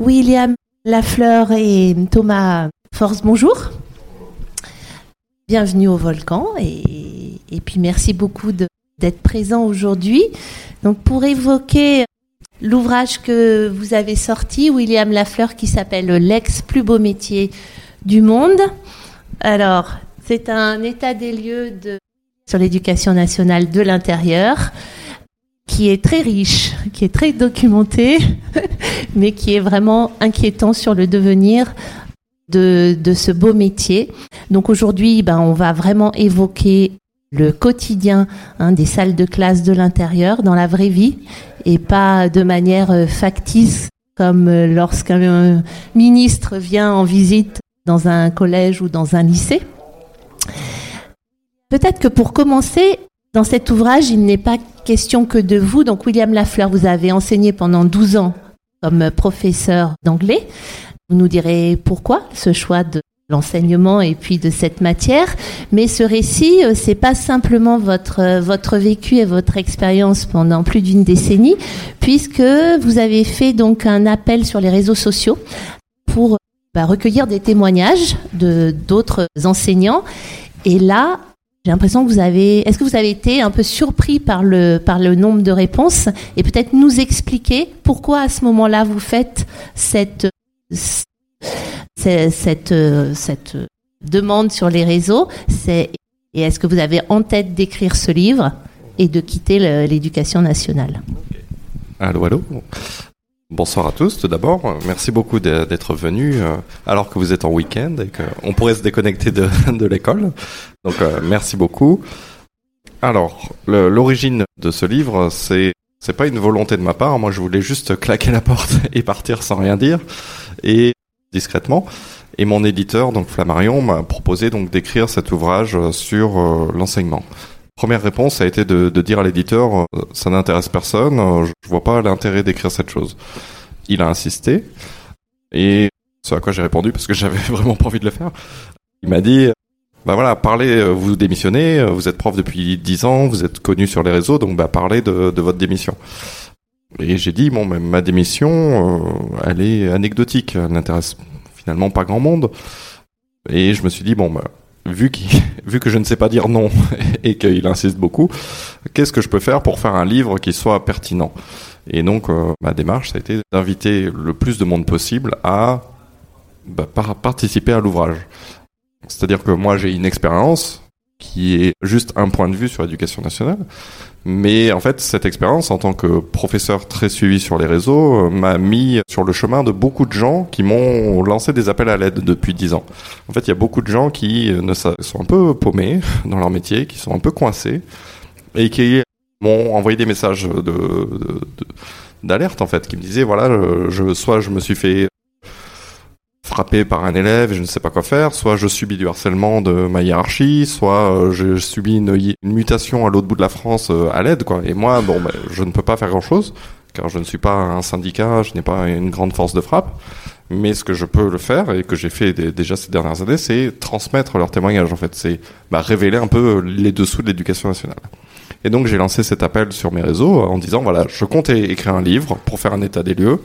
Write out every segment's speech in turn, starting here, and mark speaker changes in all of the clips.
Speaker 1: William Lafleur et Thomas Force, bonjour. Bienvenue au Volcan et, puis merci beaucoup d'être présent aujourd'hui. Donc pour évoquer l'ouvrage que vous avez sorti, William Lafleur, qui s'appelle L'ex plus beau métier du monde. Alors, c'est un état des lieux sur l'éducation nationale de l'intérieur qui est très riche, qui est très documenté, mais qui est vraiment inquiétant sur le devenir de, de ce beau métier. Donc aujourd'hui, ben, on va vraiment évoquer le quotidien hein, des salles de classe de l'intérieur dans la vraie vie et pas de manière euh, factice comme euh, lorsqu'un ministre vient en visite dans un collège ou dans un lycée. Peut-être que pour commencer, dans cet ouvrage, il n'est pas question que de vous. Donc, William Lafleur, vous avez enseigné pendant 12 ans comme professeur d'anglais. Vous nous direz pourquoi ce choix de l'enseignement et puis de cette matière. Mais ce récit, euh, c'est pas simplement votre euh, votre vécu et votre expérience pendant plus d'une décennie, puisque vous avez fait donc un appel sur les réseaux sociaux pour bah, recueillir des témoignages de d'autres enseignants. Et là, j'ai l'impression que vous avez. Est-ce que vous avez été un peu surpris par le par le nombre de réponses et peut-être nous expliquer pourquoi à ce moment-là vous faites cette cette cette demande sur les réseaux? C'est et est-ce que vous avez en tête d'écrire ce livre et de quitter l'éducation nationale?
Speaker 2: Allô, allô? Bonsoir à tous, tout d'abord. Merci beaucoup d'être venus euh, alors que vous êtes en week-end et qu'on pourrait se déconnecter de, l'école. Donc, euh, merci beaucoup. Alors, l'origine de ce livre, c'est c'est pas une volonté de ma part. Moi, je voulais juste claquer la porte et partir sans rien dire et discrètement. Et mon éditeur, donc Flammarion, m'a proposé donc d'écrire cet ouvrage sur euh, l'enseignement. Première réponse a été de, de dire à l'éditeur euh, ça n'intéresse personne, euh, je vois pas l'intérêt d'écrire cette chose. Il a insisté et ce à quoi j'ai répondu parce que j'avais vraiment pas envie de le faire. Il m'a dit bah voilà, parlez, vous démissionnez, vous êtes prof depuis 10 ans, vous êtes connu sur les réseaux, donc bah parlez de, de votre démission. Et j'ai dit bon, ma démission, elle est anecdotique, elle n'intéresse finalement pas grand monde. Et je me suis dit bon bah vu, vu que je ne sais pas dire non et qu'il insiste beaucoup, qu'est-ce que je peux faire pour faire un livre qui soit pertinent? Et donc, euh, ma démarche, ça a été d'inviter le plus de monde possible à bah, participer à l'ouvrage. C'est-à-dire que moi, j'ai une expérience qui est juste un point de vue sur l'éducation nationale. Mais en fait, cette expérience en tant que professeur très suivi sur les réseaux euh, m'a mis sur le chemin de beaucoup de gens qui m'ont lancé des appels à l'aide depuis dix ans. En fait, il y a beaucoup de gens qui euh, ne sont un peu paumés dans leur métier, qui sont un peu coincés et qui m'ont envoyé des messages d'alerte en fait, qui me disaient voilà, je, soit je me suis fait frappé par un élève et je ne sais pas quoi faire, soit je subis du harcèlement de ma hiérarchie, soit euh, je subis une, mutation à l'autre bout de la France euh, à l'aide. Et moi, bon, ben, je ne peux pas faire grand-chose, car je ne suis pas un syndicat, je n'ai pas une grande force de frappe. Mais ce que je peux le faire et que j'ai fait déjà ces dernières années, c'est transmettre leurs témoignages. En fait, c'est bah, révéler un peu les dessous de l'éducation nationale. Et donc j'ai lancé cet appel sur mes réseaux en disant voilà, je comptais écrire un livre pour faire un état des lieux.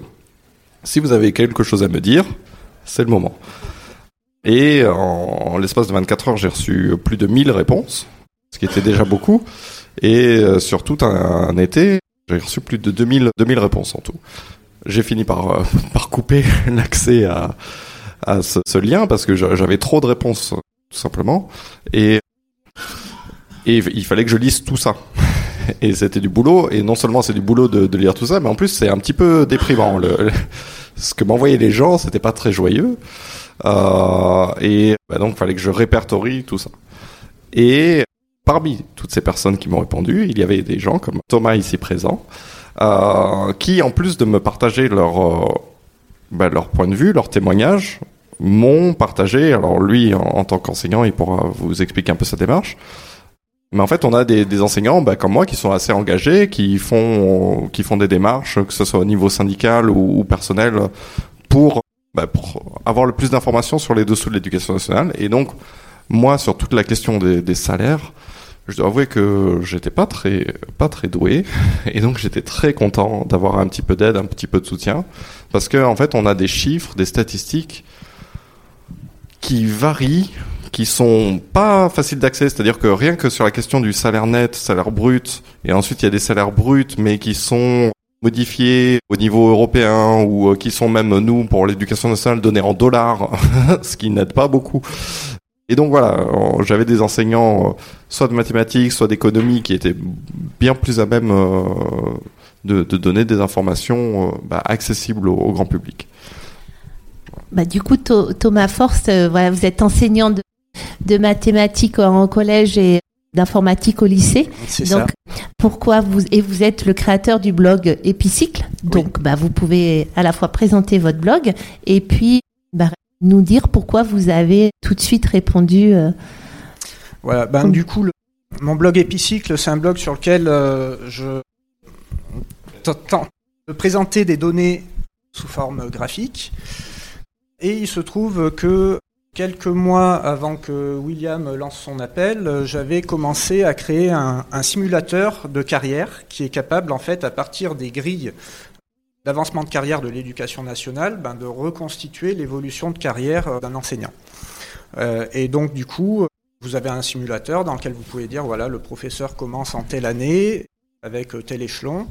Speaker 2: Si vous avez quelque chose à me dire, c'est le moment. Et en, l'espace de 24 heures, j'ai reçu plus de 1000 réponses, ce qui était déjà beaucoup. Et euh, sur tout un, été, j'ai reçu plus de 2000, 2000 réponses en tout. J'ai fini par, euh, par couper l'accès à, à ce, lien parce que j'avais trop de réponses, tout simplement. Et, et il fallait que je lise tout ça. Et c'était du boulot. Et non seulement c'est du boulot de, lire tout ça, mais en plus c'est un petit peu déprimant. Ce que m'envoyaient les gens, c'était pas très joyeux. Euh, et bah donc, fallait que je répertorie tout ça. Et parmi toutes ces personnes qui m'ont répondu, il y avait des gens comme Thomas ici présent, euh, qui, en plus de me partager leur, euh, bah, leur point de vue, leur témoignage, m'ont partagé. Alors lui, en, en tant qu'enseignant, il pourra vous expliquer un peu sa démarche. Mais en fait, on a des, des enseignants bah, comme moi qui sont assez engagés, qui font, qui font des démarches, que ce soit au niveau syndical ou, personnel, pour, bah, pour avoir le plus d'informations sur les dessous de l'éducation nationale. Et donc, moi, sur toute la question des, des salaires, je dois avouer que j'étais pas très pas très doué et donc j'étais très content d'avoir un petit peu d'aide, un petit peu de soutien parce que en fait on a des chiffres, des statistiques qui varient, qui sont pas faciles d'accès, c'est-à-dire que rien que sur la question du salaire net, salaire brut et ensuite il y a des salaires bruts mais qui sont modifiés au niveau européen ou euh, qui sont même nous pour l'éducation nationale donnés en dollars, ce qui n'aide pas beaucoup. Et donc voilà, j'avais des enseignants, euh, soit de mathématiques, soit d'économie, qui étaient bien plus à même euh, de, donner des informations bah, accessibles au, grand public.
Speaker 1: Bah, du coup, Thomas Forst, voilà, vous êtes enseignant de, mathématiques en collège et d'informatique au lycée. Donc, pourquoi vous et vous êtes le créateur du blog Épicycle. Donc, bah, vous pouvez à la fois présenter votre blog et puis bah, nous dire pourquoi vous avez tout de suite répondu. Euh,
Speaker 3: voilà, ben, du coup, mon blog Épicycle, c'est un blog sur lequel euh, je tente de présenter des données sous forme graphique. Et il se trouve que quelques mois avant que William lance son appel, j'avais commencé à créer un, simulateur de carrière qui est capable, en fait, à partir des grilles d'avancement de carrière de l'éducation nationale, ben, de reconstituer l'évolution de carrière euh, d'un enseignant. Euh, et donc du coup, vous avez un simulateur dans lequel vous pouvez dire, voilà, le professeur commence en telle année, avec euh, tel échelon,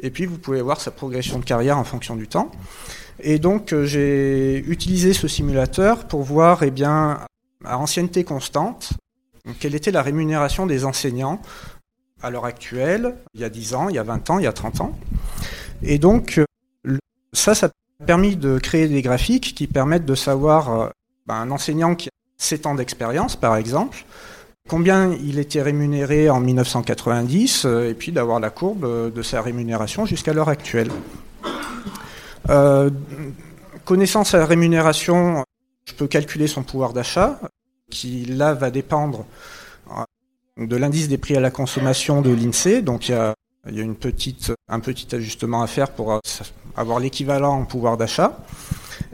Speaker 3: et puis vous pouvez voir sa progression de carrière en fonction du temps. Et donc j'ai utilisé ce simulateur pour voir, eh bien, à ancienneté constante, quelle était la rémunération des enseignants à l'heure actuelle, il y a 10 ans, il y a 20 ans, il y a 30 ans. Et donc, ça, ça a permis de créer des graphiques qui permettent de savoir euh, ben, un enseignant qui a 7 ans d'expérience, par exemple, combien il était rémunéré en 1990, euh, et puis d'avoir la courbe euh, de sa rémunération jusqu'à l'heure actuelle. Connaissant sa rémunération, je peux calculer son pouvoir d'achat, qui là va dépendre de l'indice des prix à la consommation de l'INSEE. Donc il y a, un petit ajustement à faire pour avoir l'équivalent en pouvoir d'achat.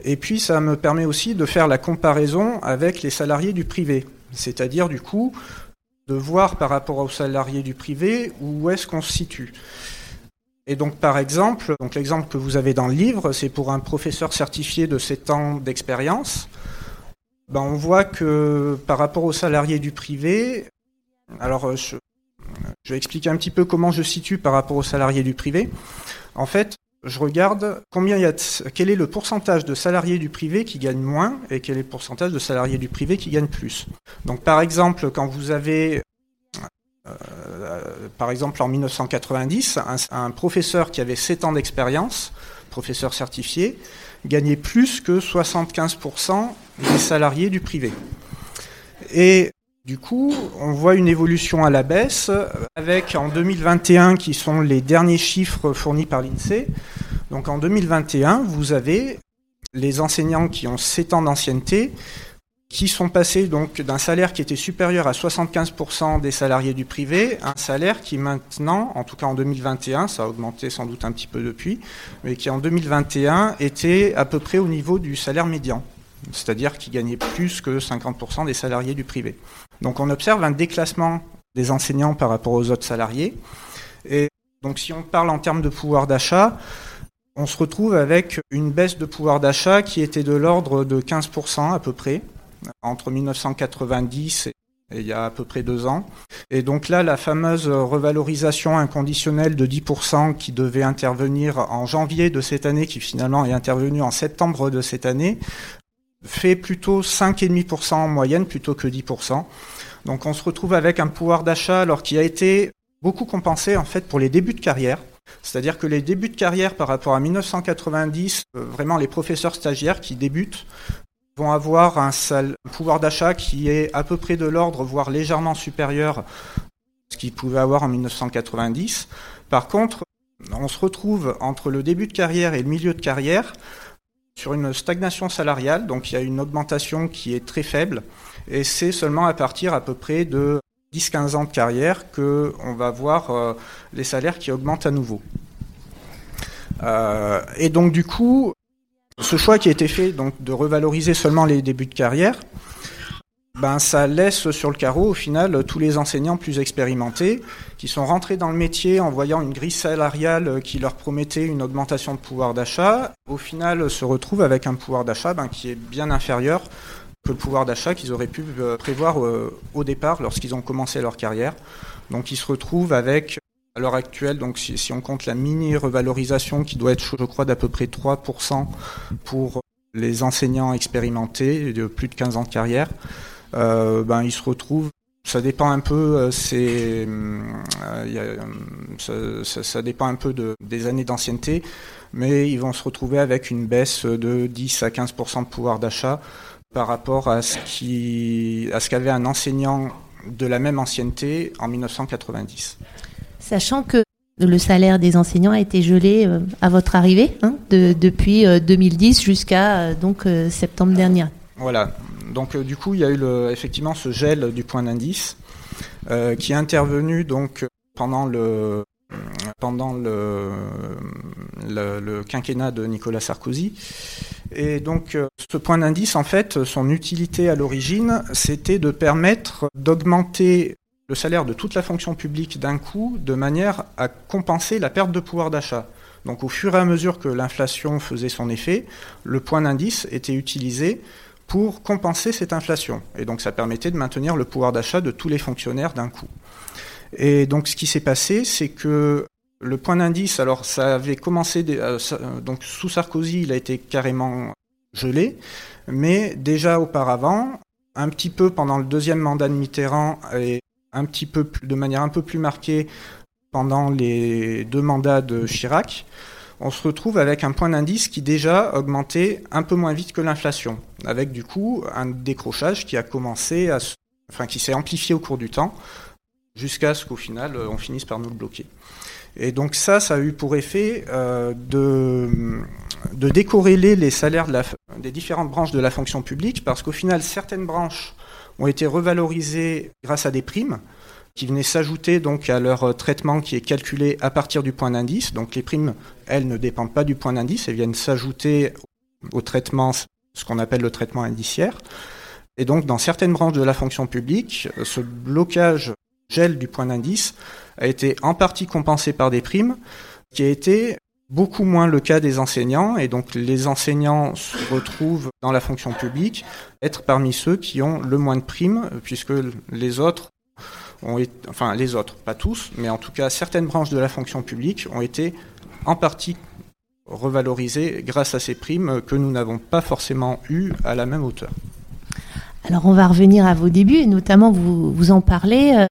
Speaker 3: Et puis ça me permet aussi de faire la comparaison avec les salariés du privé. C'est-à-dire du coup de voir par rapport aux salariés du privé où est-ce qu'on se situe. Et donc par exemple, donc l'exemple que vous avez dans le livre, c'est pour un professeur certifié de 7 ans d'expérience. Ben, on voit que par rapport aux salariés du privé, alors je, je vais expliquer un petit peu comment je situe par rapport aux salariés du privé. En fait, je regarde combien y a quel est le pourcentage de salariés du privé qui gagnent moins et quel est le pourcentage de salariés du privé qui gagnent plus. Donc par exemple, quand vous avez euh, par exemple en 1990, un, professeur qui avait 7 ans d'expérience, professeur certifié, gagnait plus que 75% des salariés du privé. Et du coup, on voit une évolution à la baisse avec en 2021 qui sont les derniers chiffres fournis par l'INSEE. Donc en 2021, vous avez les enseignants qui ont 7 ans d'ancienneté qui sont passés donc d'un salaire qui était supérieur à 75% des salariés du privé un salaire qui maintenant, en tout cas en 2021, ça a augmenté sans doute un petit peu depuis, mais qui en 2021 était à peu près au niveau du salaire médian, c'est-à-dire qui gagnait plus que 50% des salariés du privé. Donc on observe un déclassement des enseignants par rapport aux autres salariés. Et donc si on parle en termes de pouvoir d'achat, on se retrouve avec une baisse de pouvoir d'achat qui était de l'ordre de 15% à peu près, entre 1990 et il y a à peu près deux ans. Et donc là, la fameuse revalorisation inconditionnelle de 10% qui devait intervenir en janvier de cette année, qui finalement est intervenue en septembre de cette année, fait plutôt 5,5% en moyenne plutôt que 10%. Donc on se retrouve avec un pouvoir d'achat alors qui a été beaucoup compensé en fait pour les débuts de carrière. C'est-à-dire que les débuts de carrière par rapport à 1990, euh, vraiment les professeurs stagiaires qui débutent vont avoir un, pouvoir d'achat qui est à peu près de l'ordre, voire légèrement supérieur à ce qu'ils pouvaient avoir en 1990. Par contre, on se retrouve entre le début de carrière et le milieu de carrière sur une stagnation salariale, donc il y a une augmentation qui est très faible, et c'est seulement à partir à peu près de 10-15 ans de carrière qu'on va voir euh, les salaires qui augmentent à nouveau. Euh, et donc du coup, ce choix qui a été fait donc, de revaloriser seulement les débuts de carrière, ben, ça laisse sur le carreau au final tous les enseignants plus expérimentés qui sont rentrés dans le métier en voyant une grille salariale qui leur promettait une augmentation de pouvoir d'achat, au final se retrouvent avec un pouvoir d'achat ben, qui est bien inférieur que le pouvoir d'achat qu'ils auraient pu euh, prévoir euh, au départ lorsqu'ils ont commencé leur carrière. Donc ils se retrouvent avec, à l'heure actuelle, donc si, on compte la mini-revalorisation qui doit être, je crois, d'à peu près 3% pour les enseignants expérimentés de plus de 15 ans de carrière, euh, ben, ils se retrouvent ça dépend un peu, c'est, ça, ça, dépend un peu de, des années d'ancienneté, mais ils vont se retrouver avec une baisse de 10 à 15% de pouvoir d'achat par rapport à ce à ce qu'avait un enseignant de la même ancienneté en 1990.
Speaker 1: Sachant que le salaire des enseignants a été gelé euh, à votre arrivée, hein, de, depuis 2010 euh, jusqu'à euh, septembre dernier.
Speaker 3: Voilà. Donc du coup, il y a eu effectivement ce gel du point d'indice qui est intervenu pendant le quinquennat de Nicolas Sarkozy. Et donc ce point d'indice, en fait, son utilité à l'origine, c'était de permettre d'augmenter le salaire de toute la fonction publique d'un coup de manière à compenser la perte de pouvoir d'achat. Donc au fur et à mesure que l'inflation faisait son effet, le point d'indice était utilisé pour compenser cette inflation. Et donc ça permettait de maintenir le pouvoir d'achat de tous les fonctionnaires d'un coup. Et donc ce qui s'est passé, c'est que le point d'indice, alors ça avait commencé, euh, donc sous Sarkozy, il a été carrément gelé, mais déjà auparavant, un petit peu pendant le deuxième mandat de Mitterrand un petit peu de manière un peu plus marquée pendant les deux mandats de Chirac, on se retrouve avec un point d'indice qui déjà augmentait un peu moins vite que l'inflation, avec du coup un décrochage qui a commencé enfin qui s'est amplifié au cours du temps, jusqu'à ce qu'au final on finisse par nous le bloquer. Et donc ça, ça a eu pour effet euh, de, de décorréler les salaires des différentes branches de la fonction publique, parce qu'au final, certaines branches ont été revalorisées grâce à des primes qui venaient s'ajouter donc à leur traitement qui est calculé à partir du point d'indice. Donc les primes, elles, ne dépendent pas du point d'indice, elles viennent s'ajouter au traitement, ce qu'on appelle le traitement indiciaire. Et donc dans certaines branches de la fonction publique, ce blocage gel du point d'indice a été en partie compensé par des primes, qui a été beaucoup moins le cas des enseignants, et donc les enseignants se retrouvent dans la fonction publique être parmi ceux qui ont le moins de primes, puisque les autres ont été, enfin les autres, pas tous, mais en tout cas certaines branches de la fonction publique ont été en partie revalorisées grâce à ces primes que nous n'avons pas forcément eues à la même hauteur.
Speaker 1: Alors on va revenir à vos débuts et notamment vous, vous en parlez.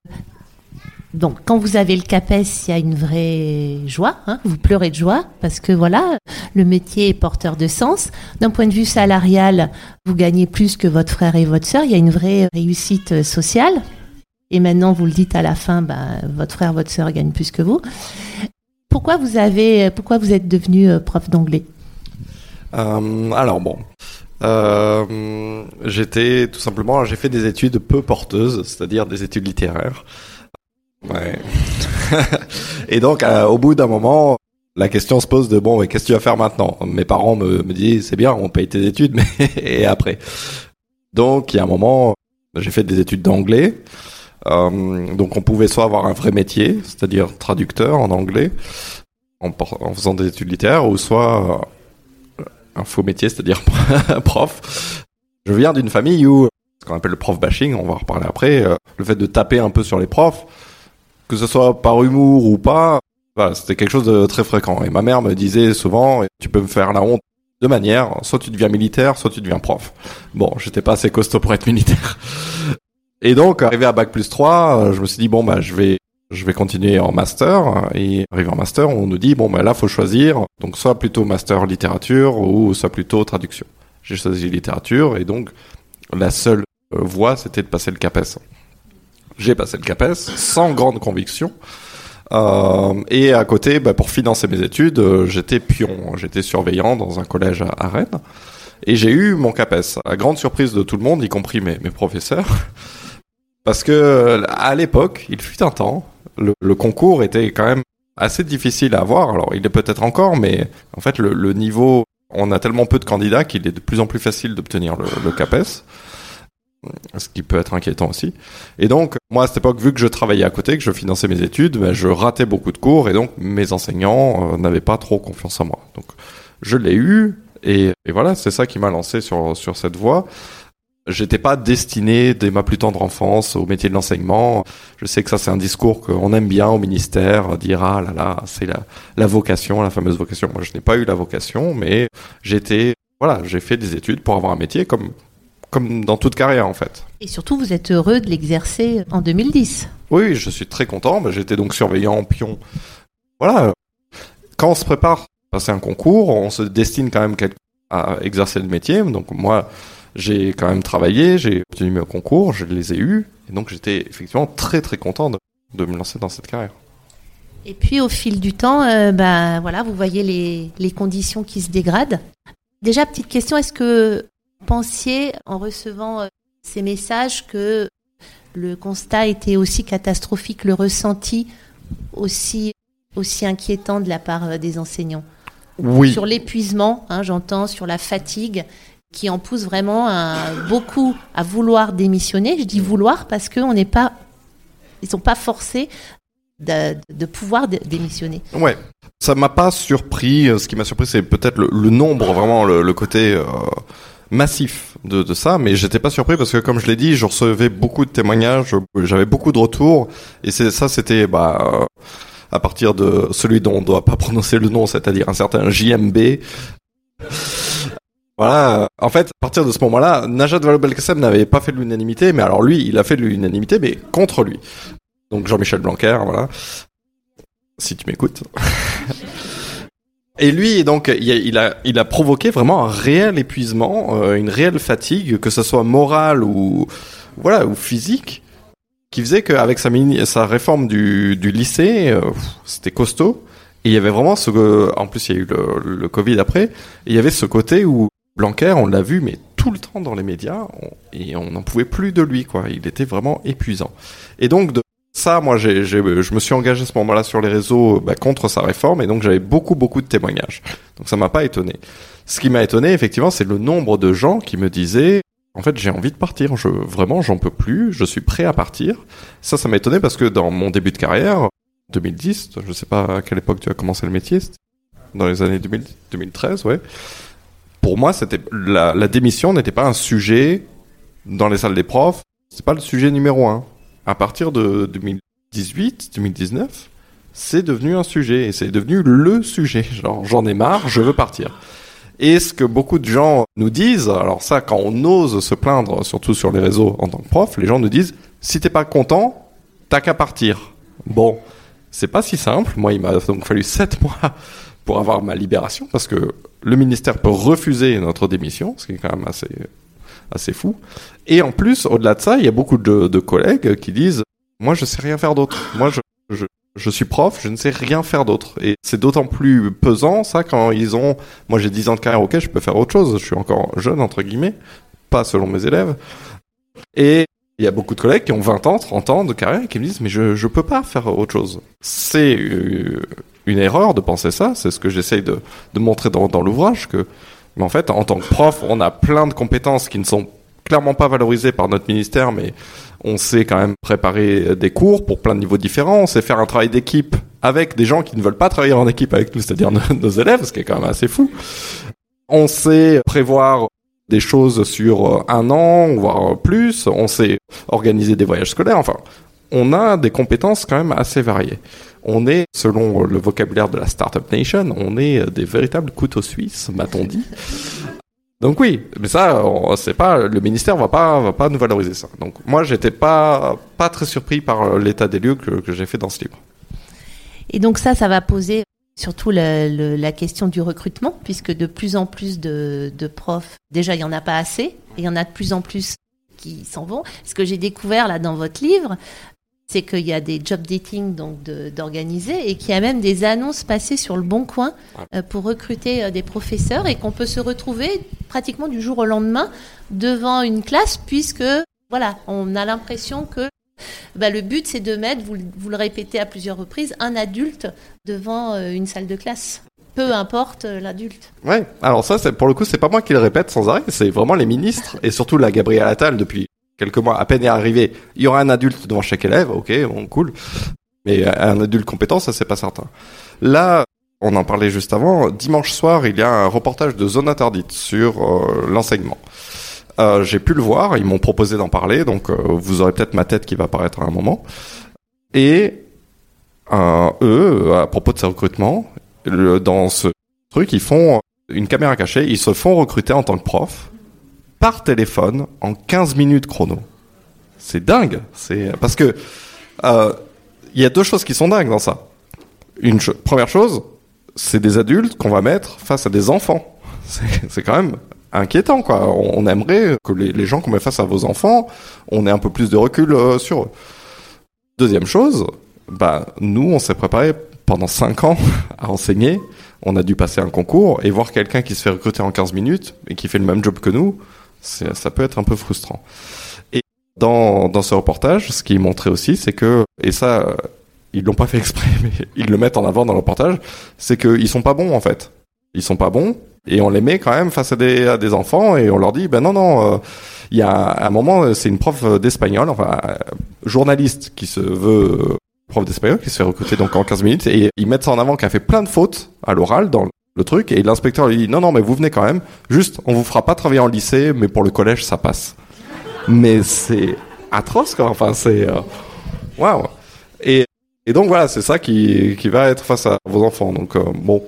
Speaker 1: Euh, donc, quand vous avez le CAPES, il y a une vraie joie. Hein, vous pleurez de joie parce que voilà, le métier est porteur de sens. D'un point de vue salarial, vous gagnez plus que votre frère et votre sœur. Il y a une vraie réussite sociale. Et maintenant, vous le dites à la fin, ben, votre frère, votre sœur gagnent plus que vous. Pourquoi vous avez, pourquoi vous êtes devenu euh, prof d'anglais?
Speaker 2: Euh, Alors bon, euh, j'étais tout simplement, j'ai fait des études peu porteuses, c'est-à-dire des études littéraires. Ouais. et donc, euh, au bout d'un moment, la question se pose de bon, qu'est-ce que tu vas faire maintenant? Mes parents me, me disent c'est bien, on paye tes études, mais et après Donc, il y a un moment, j'ai fait des études d'anglais. Euh, donc, on pouvait soit avoir un vrai métier, c'est-à-dire traducteur en anglais, en, faisant des études littéraires, ou soit euh, un faux métier, c'est-à-dire prof. Je viens d'une famille où ce qu'on appelle le prof bashing, on va en reparler après, le fait de taper un peu sur les profs que ce soit par humour ou pas, c'était quelque chose de très fréquent. Et ma mère me disait souvent, tu peux me faire la honte de manière, soit tu deviens militaire, soit tu deviens prof. Bon, j'étais pas assez costaud pour être militaire. Et donc, arrivé à Bac plus 3, je me suis dit, bon, bah, je vais, je vais continuer en master. Et arrivé en master, on nous dit, bon, bah, là, faut choisir. Donc, soit plutôt master littérature ou soit plutôt traduction. J'ai choisi littérature et donc, la seule voie, c'était de passer le CAPES j'ai passé le CAPES sans grande conviction. Euh, et à côté, bah, pour financer mes études, euh, j'étais pion, j'étais surveillant dans un collège à, Rennes. Et j'ai eu mon CAPES, à grande surprise de tout le monde, y compris mes, mes professeurs. Parce que à l'époque, il fut un temps, le, le, concours était quand même assez difficile à avoir. Alors il est peut-être encore, mais en fait le, le, niveau, on a tellement peu de candidats qu'il est de plus en plus facile d'obtenir le, le CAPES. Ce qui peut être inquiétant aussi. Et donc, moi, à cette époque, vu que je travaillais à côté, que je finançais mes études, ben, je ratais beaucoup de cours et donc mes enseignants euh, n'avaient pas trop confiance en moi. Donc, je l'ai eu et, voilà, c'est ça qui m'a lancé sur, sur cette voie. J'étais pas destiné dès ma plus tendre enfance au métier de l'enseignement. Je sais que ça c'est un discours qu'on aime bien au ministère, dire ah là là, c'est la, la vocation, la fameuse vocation. Moi je n'ai pas eu la vocation, mais j'étais voilà, j'ai fait des études pour avoir un métier comme comme dans toute carrière en fait.
Speaker 1: Et surtout, vous êtes heureux de l'exercer en 2010.
Speaker 2: Oui, je suis très content. Ben, J'étais donc surveillant en pion. Voilà. Quand on se prépare à passer un concours, on se destine quand même à exercer le métier. Donc moi, j'ai quand même travaillé, j'ai obtenu mes concours, je les ai eus. Et donc j'étais effectivement très très content de, de, me lancer dans cette carrière.
Speaker 1: Et puis au fil du temps, euh, bah, voilà, vous voyez les, les conditions qui se dégradent. Déjà, petite question, est-ce que pensiez, en recevant euh, ces messages, que le constat était aussi catastrophique, le ressenti aussi, aussi inquiétant de la part euh, des enseignants?
Speaker 2: Oui.
Speaker 1: Sur l'épuisement, hein, j'entends, sur la fatigue, qui en pousse vraiment à, beaucoup à vouloir démissionner. Je dis vouloir parce qu'on n'est pas, ils sont pas forcés de, de pouvoir dé- démissionner.
Speaker 2: Ouais. Ça m'a pas surpris. Euh, Ce qui m'a surpris, c'est peut-être le, le nombre, vraiment le, le côté euh, massif de, de ça. Mais j'étais pas surpris parce que, comme je l'ai dit, je recevais beaucoup de témoignages, j'avais beaucoup de retours, et c'est ça, c'était bah euh, à partir de celui dont on doit pas prononcer le nom, c'est-à-dire un certain JMB. Voilà. En fait, à partir de ce moment-là, Najat Vallaud-Belkacem n'avait pas fait de l'unanimité, mais alors lui, il a fait de l'unanimité, mais contre lui. Donc Jean-Michel Blanquer, voilà. Si tu m'écoutes. Et lui, donc, il a, il a, provoqué vraiment un réel épuisement, euh, une réelle fatigue, que ce soit morale ou, voilà, ou physique, qui faisait qu'avec sa, sa réforme du, du lycée, euh, c'était costaud. Et il y avait vraiment ce, en plus il y a eu le, le Covid après, il y avait ce côté où Blanquer, on l'a vu, mais tout le temps dans les médias, et on n'en pouvait plus de lui, quoi. Il était vraiment épuisant. Et donc, de ça, moi, j'ai, je me suis engagé à ce moment-là sur les réseaux bah, contre sa réforme, et donc j'avais beaucoup, beaucoup de témoignages. Donc ça m'a pas étonné. Ce qui m'a étonné, effectivement, c'est le nombre de gens qui me disaient, en fait, j'ai envie de partir. Je, vraiment, j'en peux plus. Je suis prêt à partir. Ça, ça m'a étonné parce que dans mon début de carrière, 2010, je sais pas à quelle époque tu as commencé le métier, dans les années 2000, 2013, ouais. Pour moi, c'était la, la démission n'était pas un sujet dans les salles des profs. C'est pas le sujet numéro un. À partir de 2018, 2019, c'est devenu un sujet et c'est devenu le sujet. Genre, j'en ai marre, je veux partir. Et ce que beaucoup de gens nous disent, alors ça, quand on ose se plaindre, surtout sur les réseaux en tant que prof, les gens nous disent, si t'es pas content, t'as qu'à partir. Bon, c'est pas si simple. Moi, il m'a donc fallu sept mois pour avoir ma libération parce que le ministère peut refuser notre démission, ce qui est quand même assez, assez fou. Et en plus, au-delà de ça, il y a beaucoup de, collègues qui disent, moi, je sais rien faire d'autre. Moi, je, je, je suis prof, je ne sais rien faire d'autre. Et c'est d'autant plus pesant, ça, quand ils ont, moi, j'ai 10 ans de carrière, ok, je peux faire autre chose. Je suis encore jeune, entre guillemets. Pas selon mes élèves. Et il y a beaucoup de collègues qui ont 20 ans, 30 ans de carrière et qui me disent mais je je peux pas faire autre chose. C'est euh, une erreur de penser ça, c'est ce que j'essaye de, de montrer dans, dans l'ouvrage que en fait en tant que prof, on a plein de compétences qui ne sont clairement pas valorisées par notre ministère mais on sait quand même préparer des cours pour plein de niveaux différents, on sait faire un travail d'équipe avec des gens qui ne veulent pas travailler en équipe avec nous, c'est-à-dire nos, nos élèves, ce qui est quand même assez fou. On sait prévoir des choses sur un an, voire plus. On sait organiser des voyages scolaires. Enfin, on a des compétences quand même assez variées. On est, selon le vocabulaire de la Startup Nation, on est des véritables couteaux suisses, m'a-t-on dit. Donc oui, mais ça, c'est pas le ministère va pas va pas nous valoriser ça. Donc moi, j'étais pas pas très surpris par l'état des lieux que, j'ai fait dans ce livre.
Speaker 1: Et donc ça, ça va poser surtout la question du recrutement, puisque de plus en plus de, profs, déjà il y en a pas assez, et il y en a de plus en plus qui s'en vont. Ce que j'ai découvert là dans votre livre, c'est qu'il y a des job dating donc d'organiser et qu'il y a même des annonces passées sur le bon coin euh, pour recruter euh, des professeurs et qu'on peut se retrouver pratiquement du jour au lendemain devant une classe puisque voilà, on a l'impression que bah, le but, c'est de mettre, vous, le- vous le répétez à plusieurs reprises, un adulte devant euh, une salle de classe. Peu importe l'adulte.
Speaker 2: Ouais. Alors ça, pour le coup, c'est pas moi qui le répète sans arrêt, c'est vraiment les ministres et surtout la Gabrielle Attal depuis quelques mois, à peine est arrivé, il y aura un adulte devant chaque élève, ok, bon, cool. Mais un adulte compétent, ça c'est pas certain. Là, on en parlait juste avant, dimanche soir, il y a un reportage de Zone Interdite sur euh, l'enseignement. Euh, j'ai pu le voir, ils m'ont proposé d'en parler, donc euh, vous aurez peut-être ma tête qui va apparaître à un moment. Et eux, à propos de ces recrutements, dans ce truc, ils font une caméra cachée, ils se font recruter en tant que prof par téléphone en 15 minutes chrono. C'est dingue. C'est parce que euh, il y a deux choses qui sont dingues dans ça. Une première chose, c'est des adultes qu'on va mettre face à des enfants. C'est quand même inquiétant, quoi. On, aimerait que les, gens qu'on met face à vos enfants, on ait un peu plus de recul euh, sur eux. Deuxième chose, bah nous, on s'est préparé pendant 5 ans à enseigner. On a dû passer un concours et voir quelqu'un qui se fait recruter en 15 minutes et qui fait le même job que nous, ça peut être un peu frustrant. Et dans, dans ce reportage, ce qui montrait aussi, c'est que, et ça, ils l'ont pas fait exprès, mais ils le mettent en avant dans le reportage, c'est qu'ils sont pas bons en fait. Ils sont pas bons et on les met quand même face à des, à des enfants et on leur dit ben non non, euh, il y a un moment c'est une prof d'espagnol, enfin journaliste qui se veut prof d'espagnol qui se fait recruter donc en 15 minutes et ils mettent ça en avant qu'elle fait plein de fautes à l'oral dans le truc et l'inspecteur lui dit non non mais vous venez quand même. Juste on vous fera pas travailler en lycée mais pour le collège ça passe. Mais c'est atroce quoi. Enfin c'est euh, waouh. Et, et donc voilà c'est ça qui, qui va être face à vos enfants. Donc euh, bon.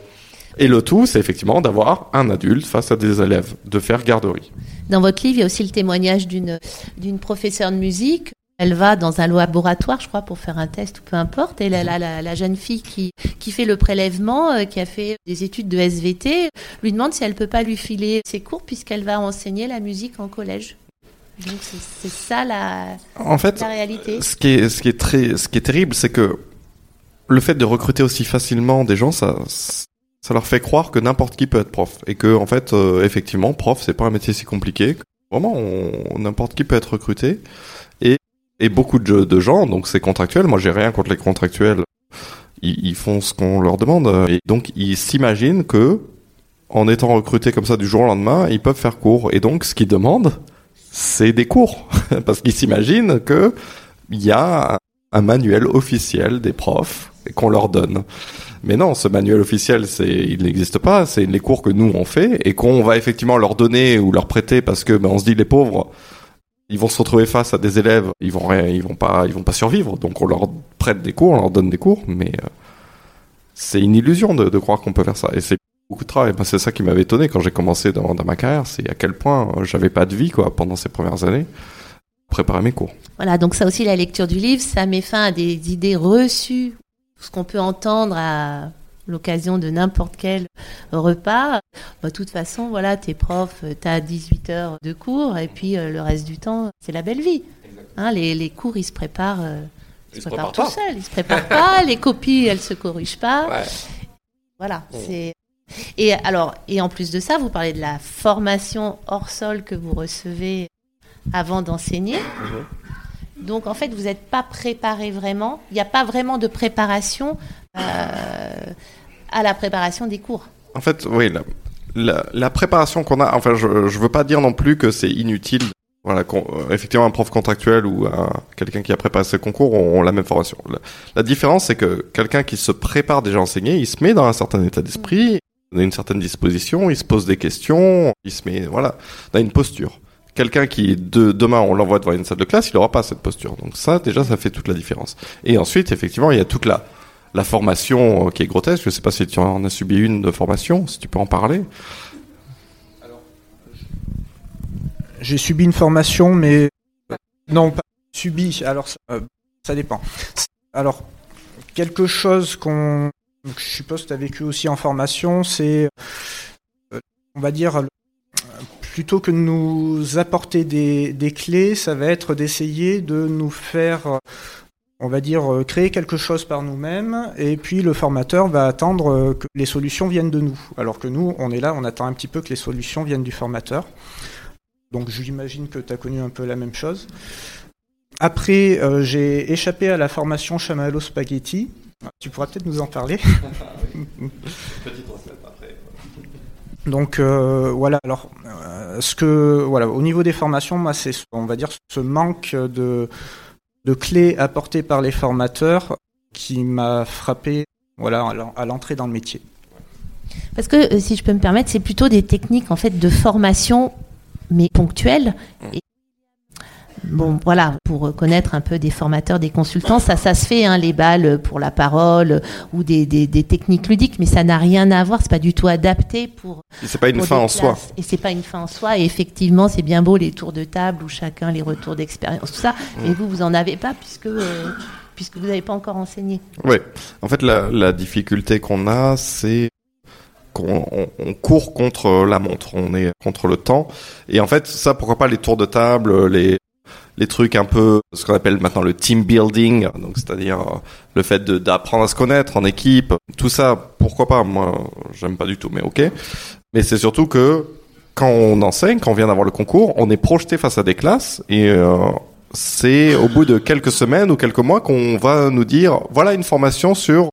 Speaker 2: Et le tout c'est effectivement d'avoir un adulte face à des élèves de faire garderie.
Speaker 1: Dans votre livre il y a aussi le témoignage d'une d'une professeure de musique elle va dans un laboratoire, je crois, pour faire un test ou peu importe. Et là, la, la, jeune fille qui, qui fait le prélèvement, euh, qui a fait des études de SVT, lui demande si elle peut pas lui filer ses cours puisqu'elle va enseigner la musique en collège. Donc c'est ça la,
Speaker 2: en fait,
Speaker 1: la réalité.
Speaker 2: Ce qui est, ce qui est très, ce qui est terrible, c'est que le fait de recruter aussi facilement des gens, ça, ça leur fait croire que n'importe qui peut être prof et que en fait, euh, effectivement, prof, c'est pas un métier si compliqué. Vraiment, n'importe qui peut être recruté et beaucoup de, gens, donc c'est contractuel. Moi, j'ai rien contre les contractuels. Ils, font ce qu'on leur demande. Et donc, ils s'imaginent que, en étant recrutés comme ça du jour au lendemain, ils peuvent faire cours. Et donc, ce qu'ils demandent, c'est des cours. Parce qu'ils s'imaginent que il y a un manuel officiel des profs qu'on leur donne. Mais non, ce manuel officiel, il n'existe pas. C'est les cours que nous on fait et qu'on va effectivement leur donner ou leur prêter parce que ben, on se dit les pauvres, ils vont se retrouver face à des élèves, ils vont ils vont pas, ils vont pas survivre. Donc on leur prête des cours, on leur donne des cours, mais euh, c'est une illusion de, croire qu'on peut faire ça. Et c'est beaucoup de travail. c'est ça qui m'avait étonné quand j'ai commencé dans, dans, ma carrière, c'est à quel point euh, j'avais pas de vie quoi pendant ces premières années. Préparer mes cours.
Speaker 1: Voilà, donc ça aussi la lecture du livre, ça met fin à des idées reçues, ce qu'on peut entendre à l'occasion de n'importe quel repas. Bah, de toute façon, voilà, t'es prof, t'as 18 heures de cours et puis euh, le reste du temps, c'est la belle vie. Hein, les, les, cours, ils se préparent, euh, ils, se préparent, tout seuls, ils se préparent pas, les copies, elles se corrigent pas. Voilà, c'est. Et alors, et en plus de ça, vous parlez de la formation hors sol que vous recevez avant d'enseigner. Mhm. Donc en fait, vous n'êtes pas préparé vraiment. Il n'y a pas vraiment de préparation. Euh, à la préparation des cours.
Speaker 2: En fait, oui, la, préparation qu'on a, enfin, je ne veux pas dire non plus que c'est inutile. Voilà, euh, effectivement, un prof contractuel ou quelqu'un qui a préparé ses concours ont, la même formation. La, différence, c'est que quelqu'un qui se prépare déjà à enseigner, il se met dans un certain état d'esprit, dans une certaine disposition, il se pose des questions, il se met, voilà, dans une posture. Quelqu'un qui, de, demain, on l'envoie devant une salle de classe, il n'aura pas cette posture. Donc ça, déjà, ça fait toute la différence. Et ensuite, effectivement, il y a toute la, la formation euh, qui est grotesque. Je ne sais pas si tu en as subi une de formation, si tu peux en parler.
Speaker 3: J'ai subi une formation, mais non, pas subi. Alors, ça, euh, dépend. Alors, quelque chose qu'on, je suppose, tu as vécu aussi en formation, c'est, euh, on va dire, plutôt que de nous apporter des clés, ça va être d'essayer de nous faire on va dire, euh, créer quelque chose par nous-mêmes, et puis le formateur va attendre euh, que les solutions viennent de nous. Alors que nous, on est là, on attend un petit peu que les solutions viennent du formateur. Donc j'imagine que tu as connu un peu la même chose. Après, euh, j'ai échappé à la formation Chamallow Spaghetti. Tu pourras peut-être nous en parler. Petite recette après. Donc euh, voilà. Alors, euh, ce que voilà, au niveau des formations, moi, c'est on va dire ce manque de de clés apportées par les formateurs qui m'a frappé voilà à l'entrée dans le métier.
Speaker 1: Parce que si je peux me permettre, c'est plutôt des techniques en fait de formation mais ponctuelles et Bon, voilà, pour connaître un peu des formateurs, des consultants, ça, ça se fait, hein, les balles pour la parole ou des, des, des techniques ludiques, mais ça n'a rien à voir, c'est pas du tout adapté pour.
Speaker 2: C'est pas une fin en soi.
Speaker 1: Et c'est pas une fin en soi. Et effectivement, c'est bien beau les tours de table où chacun les retours d'expérience, tout ça. Mm. Et vous, vous en avez pas puisque. Euh, puisque vous n'avez pas encore enseigné.
Speaker 2: Oui, en fait, la, la difficulté qu'on a, c'est qu'on on, court contre la montre, on est contre le temps. Et en fait, ça, pourquoi pas les tours de table, les, les trucs un peu ce qu'on appelle maintenant le team building, donc c'est-à-dire euh, le fait d'apprendre à se connaître en équipe, tout ça, pourquoi pas Moi, j'aime pas du tout, mais ok. Mais c'est surtout que quand on enseigne, quand on vient d'avoir le concours, on est projeté face à des classes et euh, c'est au bout de quelques semaines ou quelques mois qu'on va nous dire voilà une formation sur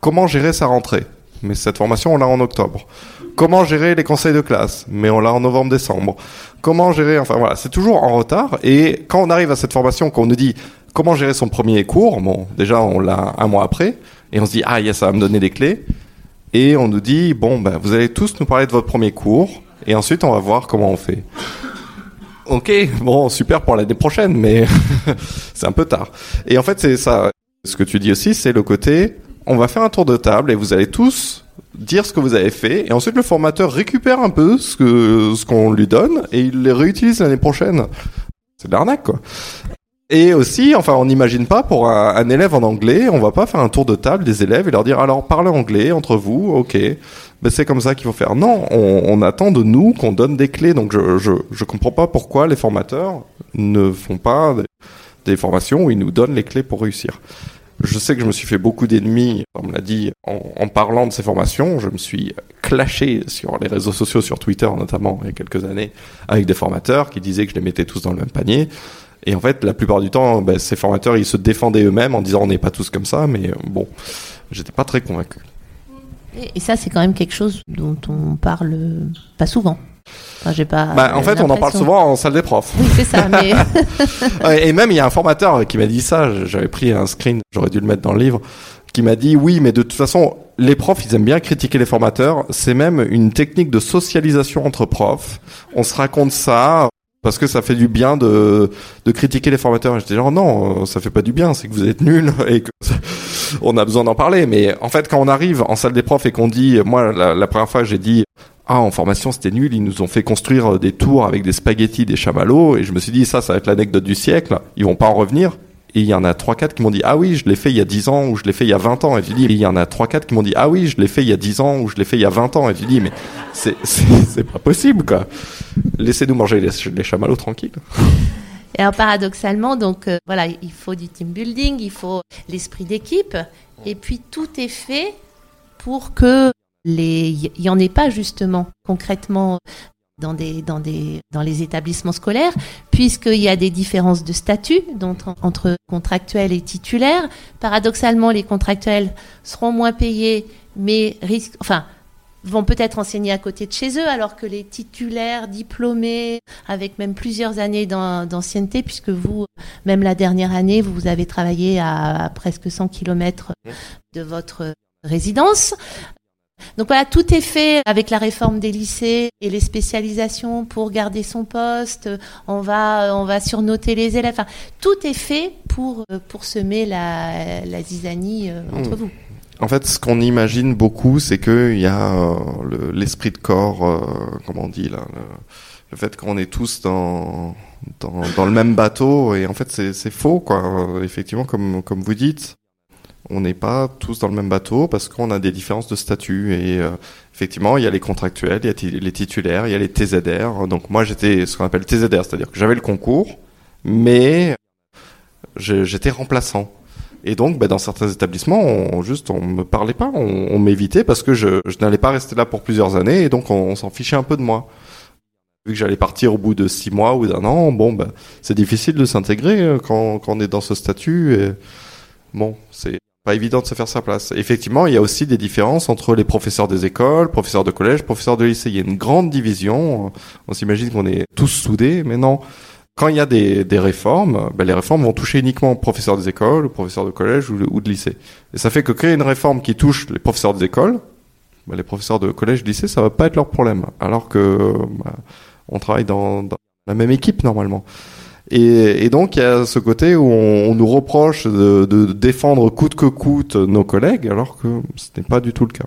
Speaker 2: comment gérer sa rentrée. Mais cette formation, on l'a en octobre. Comment gérer les conseils de classe Mais on l'a en novembre-décembre. Comment gérer Enfin voilà, c'est toujours en retard. Et quand on arrive à cette formation, qu'on nous dit comment gérer son premier cours, bon, déjà on l'a un mois après, et on se dit ah yes, ça va me donner des clés. Et on nous dit bon ben vous allez tous nous parler de votre premier cours, et ensuite on va voir comment on fait. Ok, bon super pour l'année prochaine, mais c'est un peu tard. Et en fait c'est ça. Ce que tu dis aussi, c'est le côté on va faire un tour de table et vous allez tous dire ce que vous avez fait et ensuite le formateur récupère un peu ce ce qu'on lui donne et il les réutilise l'année prochaine. C'est de l'arnaque quoi. Et aussi, enfin, on n'imagine pas pour un, élève en anglais, on va pas faire un tour de table des élèves et leur dire alors parlez anglais entre vous, ok. C'est comme ça qu'il faut faire. Non, on, on attend de nous qu'on donne des clés. Donc je, je je comprends pas pourquoi les formateurs ne font pas des, des formations où ils nous donnent les clés pour réussir. Je sais que je me suis fait beaucoup d'ennemis, on me l'a dit, en, parlant de ces formations. Je me suis clashé sur les réseaux sociaux, sur Twitter notamment, il y a quelques années, avec des formateurs qui disaient que je les mettais tous dans le même panier. Et en fait, la plupart du temps, ben, ces formateurs, ils se défendaient eux-mêmes en disant on n'est pas tous comme ça, mais euh, bon, j'étais pas très convaincu.
Speaker 1: Et ça, c'est quand même quelque chose dont on parle pas souvent j'ai pas.
Speaker 2: Bah, en fait, on en parle souvent en salle des profs.
Speaker 1: Oui, c'est ça. Mais...
Speaker 2: et même, il y a un formateur qui m'a dit ça. J'avais pris un screen, j'aurais dû le mettre dans le livre, qui m'a dit oui, mais de toute façon, les profs, ils aiment bien critiquer les formateurs. C'est même une technique de socialisation entre profs. On se raconte ça parce que ça fait du bien de, de critiquer les formateurs. J'étais genre non, ça fait pas du bien, c'est que vous êtes nuls et que on a besoin d'en parler. Mais en fait, quand on arrive en salle des profs et qu'on dit, moi, la, la première fois, j'ai dit, ah en formation c'était nul, ils nous ont fait construire euh, des tours avec des spaghettis, des chamallows et je me suis dit ça ça va être l'anecdote du siècle, ils vont pas en revenir. Et il y en a trois quatre qui m'ont dit ah oui je l'ai fait il y a 10 ans ou je l'ai fait il y a 20 ans et j'ai dit il y en a trois quatre qui m'ont dit ah oui je l'ai fait il y a 10 ans ou je l'ai fait il y a 20 ans et j'ai dit mais c'est c'est pas possible quoi. Laissez-nous manger les, les chamallows tranquilles.
Speaker 1: Et alors paradoxalement, donc euh, voilà, il faut du team building, il faut l'esprit d'équipe, et puis tout est fait pour que il n'y en ait pas justement concrètement dans, des, dans, des, dans les établissements scolaires, puisqu'il y a des différences de statut entre contractuels et titulaires. Paradoxalement, les contractuels seront moins payés, mais risquent, enfin, vont peut-être enseigner à côté de chez eux, alors que les titulaires diplômés, avec même plusieurs années d'ancienneté, puisque vous, même la dernière année, vous avez travaillé à, à presque 100 km de votre résidence, donc voilà, tout est fait avec la réforme des lycées et les spécialisations pour garder son poste. On va, on va surnoter les élèves. Enfin, tout est fait pour, pour semer la, la zizanie euh, entre hmm. vous.
Speaker 2: En fait, ce qu'on imagine beaucoup, c'est qu'il y a euh, l'esprit de corps, euh, comment on dit là, le, fait qu'on est tous dans, dans, dans, le même bateau, et en fait, c'est faux, quoi. Effectivement, comme, comme vous dites, on n'est pas tous dans le même bateau parce qu'on a des différences de statut et euh, effectivement il y a les contractuels, il y a les titulaires, il y a les TZR. Donc moi j'étais ce qu'on appelle TZR, c'est-à-dire que j'avais le concours, mais j'étais remplaçant. Et donc, bah, dans certains établissements, on, juste, on me parlait pas, on, m'évitait parce que je, n'allais pas rester là pour plusieurs années, et donc on, s'en fichait un peu de moi. Vu que j'allais partir au bout de six mois ou d'un an, bon, bah, c'est difficile de s'intégrer euh, quand, on est dans ce statut. Bon, c'est pas évident de se faire sa place. Effectivement, il y a aussi des différences entre les professeurs des écoles, professeurs de collège, professeurs de lycée. Il y a une grande division. On s'imagine qu'on est tous soudés, mais non. Quand il y a des, réformes, ben les réformes vont toucher uniquement professeurs des écoles, professeurs de collège ou, de lycée. Et ça fait que créer une réforme qui touche les professeurs des écoles, ben les professeurs de collège, lycée, ça va pas être leur problème. Alors que ben, on travaille dans, dans la même équipe normalement. Et, et, donc il y a ce côté où on, on nous reproche de, de, défendre coûte que coûte nos collègues, alors que ce n'est pas du tout le cas.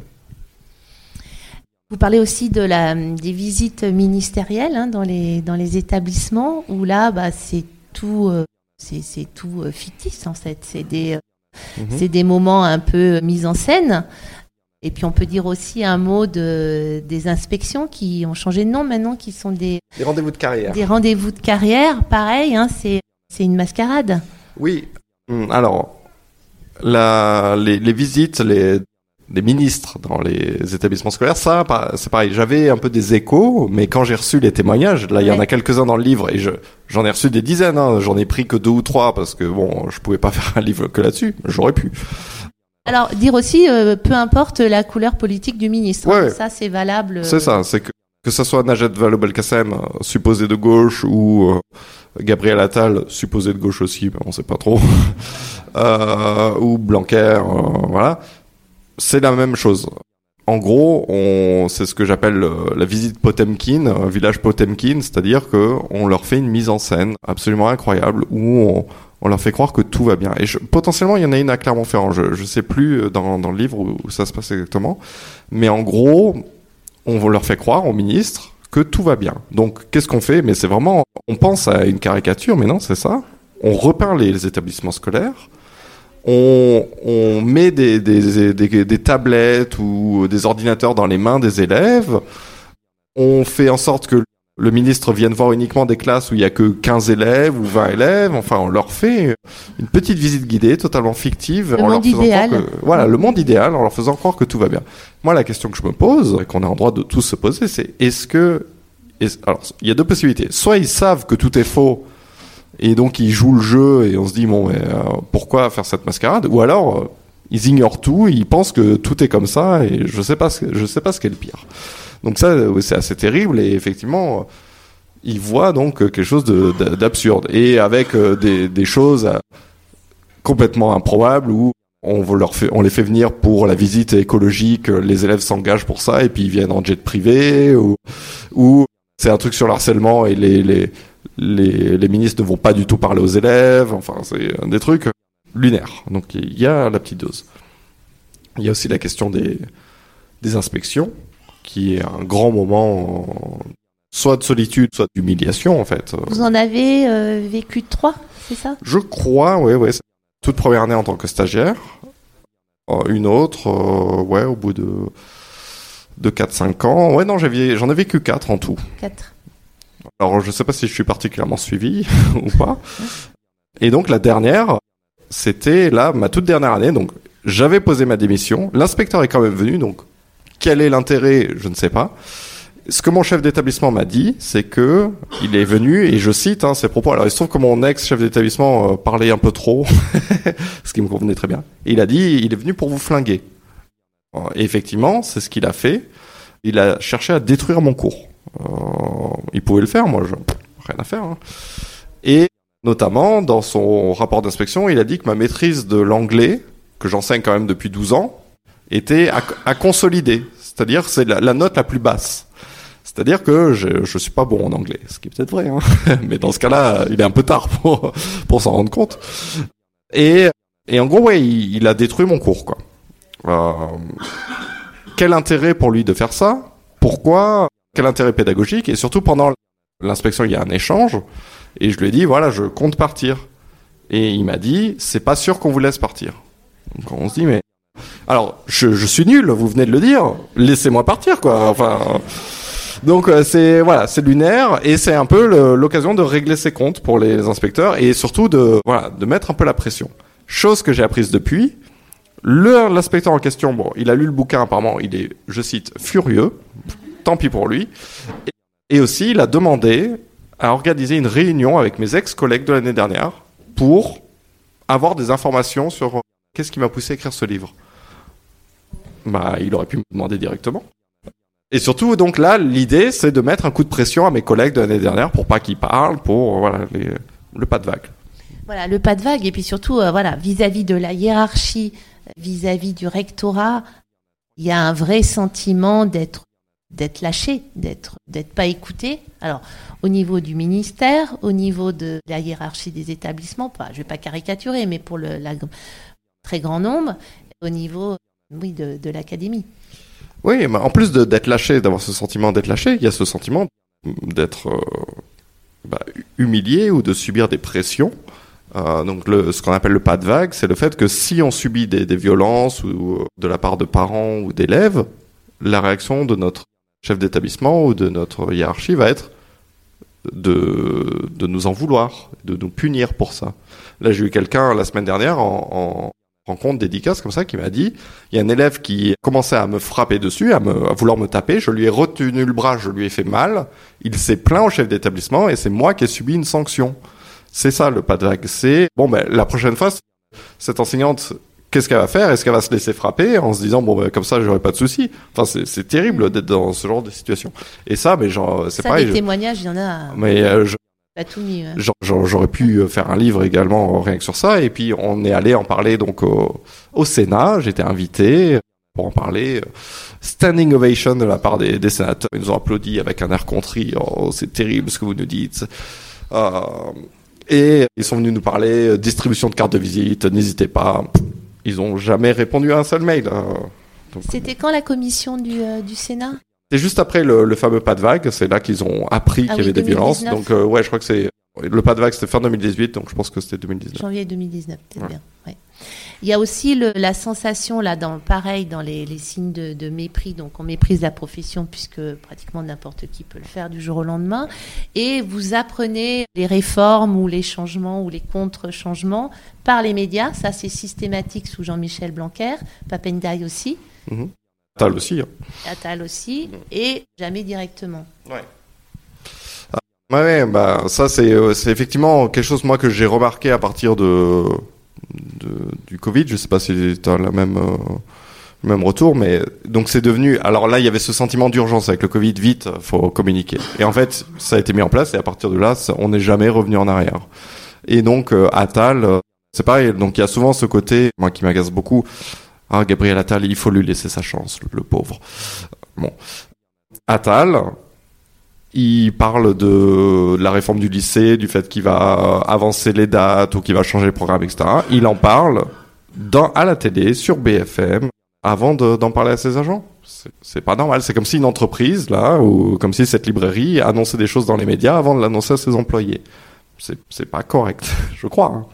Speaker 1: Vous parlez aussi de la, des visites ministérielles hein, dans, les, dans les établissements, où là, bah, c'est tout, euh, c'est tout euh, fictif en fait. C'est des, euh, -hmm. des moments un peu mis en scène. Et puis on peut dire aussi un mot de, des inspections qui ont changé de nom maintenant, qui sont des,
Speaker 2: des rendez-vous de carrière.
Speaker 1: Des rendez-vous de carrière, pareil, hein, c'est une mascarade.
Speaker 2: Oui, alors la, les, les visites, les, les ministres dans les établissements scolaires, ça, c'est pareil. J'avais un peu des échos, mais quand j'ai reçu les témoignages, là, il y en a quelques-uns dans le livre, et j'en ai reçu des dizaines. Hein, J'en ai pris que deux ou trois parce que bon, je pouvais pas faire un livre que là-dessus. J'aurais pu.
Speaker 1: Alors, dire aussi, euh, peu importe la couleur politique du ministre.
Speaker 2: Ouais,
Speaker 1: ça, c'est valable.
Speaker 2: C'est ça, c'est que que ça soit Najat Vallaud-Belkacem, supposé de gauche, ou euh, Gabriel Attal, supposé de gauche aussi, on sait pas trop, euh, ou Blanquer, euh, voilà, c'est la même chose. En gros, on, c'est ce que j'appelle la visite Potemkin, village Potemkin, c'est-à-dire que on leur fait une mise en scène absolument incroyable où on, on leur fait croire que tout va bien. Et potentiellement, il y en a une à Clermont-Ferrand. Je, je sais plus dans, dans le livre où, ça se passe exactement, mais en gros, on leur fait croire au ministre que tout va bien. Donc, qu'est-ce qu'on fait? Mais c'est vraiment, on pense à une caricature, mais non, c'est ça. On repeint les, établissements scolaires. On, met des, des, des, tablettes ou des ordinateurs dans les mains des élèves. On fait en sorte que le ministre vienne voir uniquement des classes où il y a que 15 élèves ou 20 élèves. Enfin, on leur fait une petite visite guidée totalement fictive.
Speaker 1: Le
Speaker 2: en
Speaker 1: monde
Speaker 2: leur
Speaker 1: idéal.
Speaker 2: Que, voilà, le monde idéal en leur faisant croire que tout va bien. Moi, la question que je me pose, et qu'on est en droit de tous se poser, c'est est-ce que... Est alors, il y a deux possibilités. Soit ils savent que tout est faux, et donc ils jouent le jeu, et on se dit, bon, mais euh, pourquoi faire cette mascarade? Ou alors... Euh, ils ignorent tout, ils pensent que tout est comme ça, et je sais pas ce, je sais pas ce qu'est le pire. Donc ça, c'est assez terrible et effectivement, ils voient donc quelque chose d'absurde et avec des, choses complètement improbables où on, les fait venir pour la visite écologique, les élèves s'engagent pour ça et puis ils viennent en jet privé ou, c'est un truc sur l'harcèlement et les, ministres ne vont pas du tout parler aux élèves. Enfin, c'est des trucs lunaires. Donc il y a la petite dose. Il y a aussi la question des inspections qui est un grand moment, soit de solitude, soit d'humiliation en fait.
Speaker 1: Vous en avez euh, vécu trois, c'est ça?
Speaker 2: Je crois, oui, oui. Toute première année en tant que stagiaire. Une autre, euh, ouais, au bout de, de 4-5 ans. Ouais, non, j'en ai vécu 4 en tout.
Speaker 1: 4.
Speaker 2: Alors, je sais pas si je suis particulièrement suivi ou pas. Et donc, la dernière, c'était là, ma toute dernière année. Donc, j'avais posé ma démission. L'inspecteur est quand même venu, donc quel est l'intérêt Je ne sais pas. Ce que mon chef d'établissement m'a dit, c'est que il est venu et je cite hein, ses propos. Alors il se trouve que mon ex chef d'établissement euh, parlait un peu trop, ce qui me convenait très bien. Et il a dit, il est venu pour vous flinguer. Et effectivement, c'est ce qu'il a fait. Il a cherché à détruire mon cours. Euh, il pouvait le faire, moi, rien à faire. Hein. Et notamment dans son rapport d'inspection, il a dit que ma maîtrise de l'anglais, que j'enseigne quand même depuis 12 ans, était à, à consolider. C'est-à-dire c'est la, note la plus basse. C'est-à-dire que je, je suis pas bon en anglais, ce qui est peut-être vrai, hein. mais dans ce cas-là, il est un peu tard pour, pour s'en rendre compte. Et, et en gros, ouais, il, il a détruit mon cours, quoi. Euh, quel intérêt pour lui de faire ça? Pourquoi? Quel intérêt pédagogique? Et surtout pendant l'inspection, il y a un échange, et je lui ai dit voilà, je compte partir. Et il m'a dit c'est pas sûr qu'on vous laisse partir. Donc on se dit mais alors, je, suis nul, vous venez de le dire. Laissez-moi partir, quoi. Enfin, donc c'est voilà, c'est lunaire et c'est un peu l'occasion de régler ses comptes pour les inspecteurs et surtout de voilà, de mettre un peu la pression. Chose que j'ai apprise depuis. L'inspecteur en question, bon, il a lu le bouquin apparemment, il est, je cite, furieux. Tant pis pour lui. Et, et aussi, il a demandé à organiser une réunion avec mes ex-collègues de l'année dernière pour avoir des informations sur qu'est-ce qui m'a poussé à écrire ce livre Bah, il aurait pu me demander directement. Et surtout, donc là, l'idée, c'est de mettre un coup de pression à mes collègues de l'année dernière pour pas qu'ils parlent, pour voilà le pas de vague.
Speaker 1: Voilà, le pas de vague, et puis surtout, euh, voilà, vis-à-vis de la hiérarchie, vis-à-vis du rectorat, il y a un vrai sentiment d'être d'être lâché, d'être d'être pas écouté. Alors, au niveau du ministère, au niveau de la hiérarchie des établissements, pas, je vais pas caricaturer, mais pour le très grand nombre, au niveau, oui, de, l'académie.
Speaker 2: Oui, mais en plus d'être lâché, d'avoir ce sentiment d'être lâché, il y a ce sentiment d'être euh, bah, humilié ou de subir des pressions. Euh, donc ce qu'on appelle le pas de vague, c'est le fait que si on subit des, violences euh, de la part de parents ou d'élèves, la réaction de notre chef d'établissement ou de notre hiérarchie va être de nous en vouloir, de nous punir pour ça. Là, j'ai eu quelqu'un la semaine dernière en, rencontre dédicace comme ça qui m'a dit il y a un élève qui commençait à me frapper dessus, à, me, à vouloir me taper, je lui ai retenu le bras, je lui ai fait mal, il s'est plaint au chef d'établissement et c'est moi qui ai subi une sanction. C'est ça le pas de vague. C'est bon ben la prochaine fois cette enseignante qu'est-ce qu'elle va faire? Est-ce qu'elle va se laisser frapper en se disant bon ben, comme ça j'aurai pas de soucis? Enfin c'est terrible d'être dans ce genre de situation. Et ça mais genre c'est
Speaker 1: pas des témoignages il y en a.
Speaker 2: Mais euh, je, J'aurais pu euh, faire un livre également euh, rien que sur ça. Et puis on est allé en parler donc au, au Sénat. J'étais invité pour en parler. Standing ovation de la part des, des sénateurs. Ils nous ont applaudi avec un air contrit. Oh, c'est terrible ce que vous nous dites. Euh, et ils sont venus nous parler distribution de cartes de visite. N'hésitez pas. Ils ont jamais répondu à un seul mail.
Speaker 1: C'était quand la commission du, du Sénat?
Speaker 2: C'est juste après le, le, fameux pas de vague, c'est là qu'ils ont appris ah qu'il y avait des violences. Donc euh, ouais, je crois que c'est le pas de vague, c'était fin 2018, donc je pense que c'était 2019.
Speaker 1: Janvier 2019, c'est bien. Ouais. Il y a aussi le, la sensation là, dans pareil, dans les, les signes de, de, mépris. Donc on méprise la profession puisque pratiquement n'importe qui peut le faire du jour au lendemain. Et vous apprenez les réformes ou les changements ou les contre-changements par les médias. Ça c'est systématique sous Jean-Michel Blanquer, Papendaï aussi.
Speaker 2: Mm Attal aussi. Hein.
Speaker 1: Attal aussi, et jamais directement.
Speaker 2: Ouais. Ah, ouais, bah ça c'est euh, c'est effectivement quelque chose moi que j'ai remarqué à partir de, de, du Covid. Je sais pas si tu as la même euh, le même retour, mais donc c'est devenu. Alors là, il y avait ce sentiment d'urgence avec le Covid. Vite, faut communiquer. Et en fait, ça a été mis en place et à partir de là, on n'est jamais revenu en arrière. Et donc euh, Attal, c'est pareil. Donc il y a souvent ce côté, moi qui m'agace beaucoup ah, Gabriel Attal, il faut lui laisser sa chance, le, pauvre. Bon. Attal, il parle de la réforme du lycée, du fait qu'il va avancer les dates ou qu'il va changer le programme, etc. Il en parle dans, à la télé, sur BFM, avant d'en parler à ses agents. C'est pas normal. C'est comme si une entreprise, là, ou comme si cette librairie annonçait des choses dans les médias avant de l'annoncer à ses employés. C'est pas correct, je crois. Hein.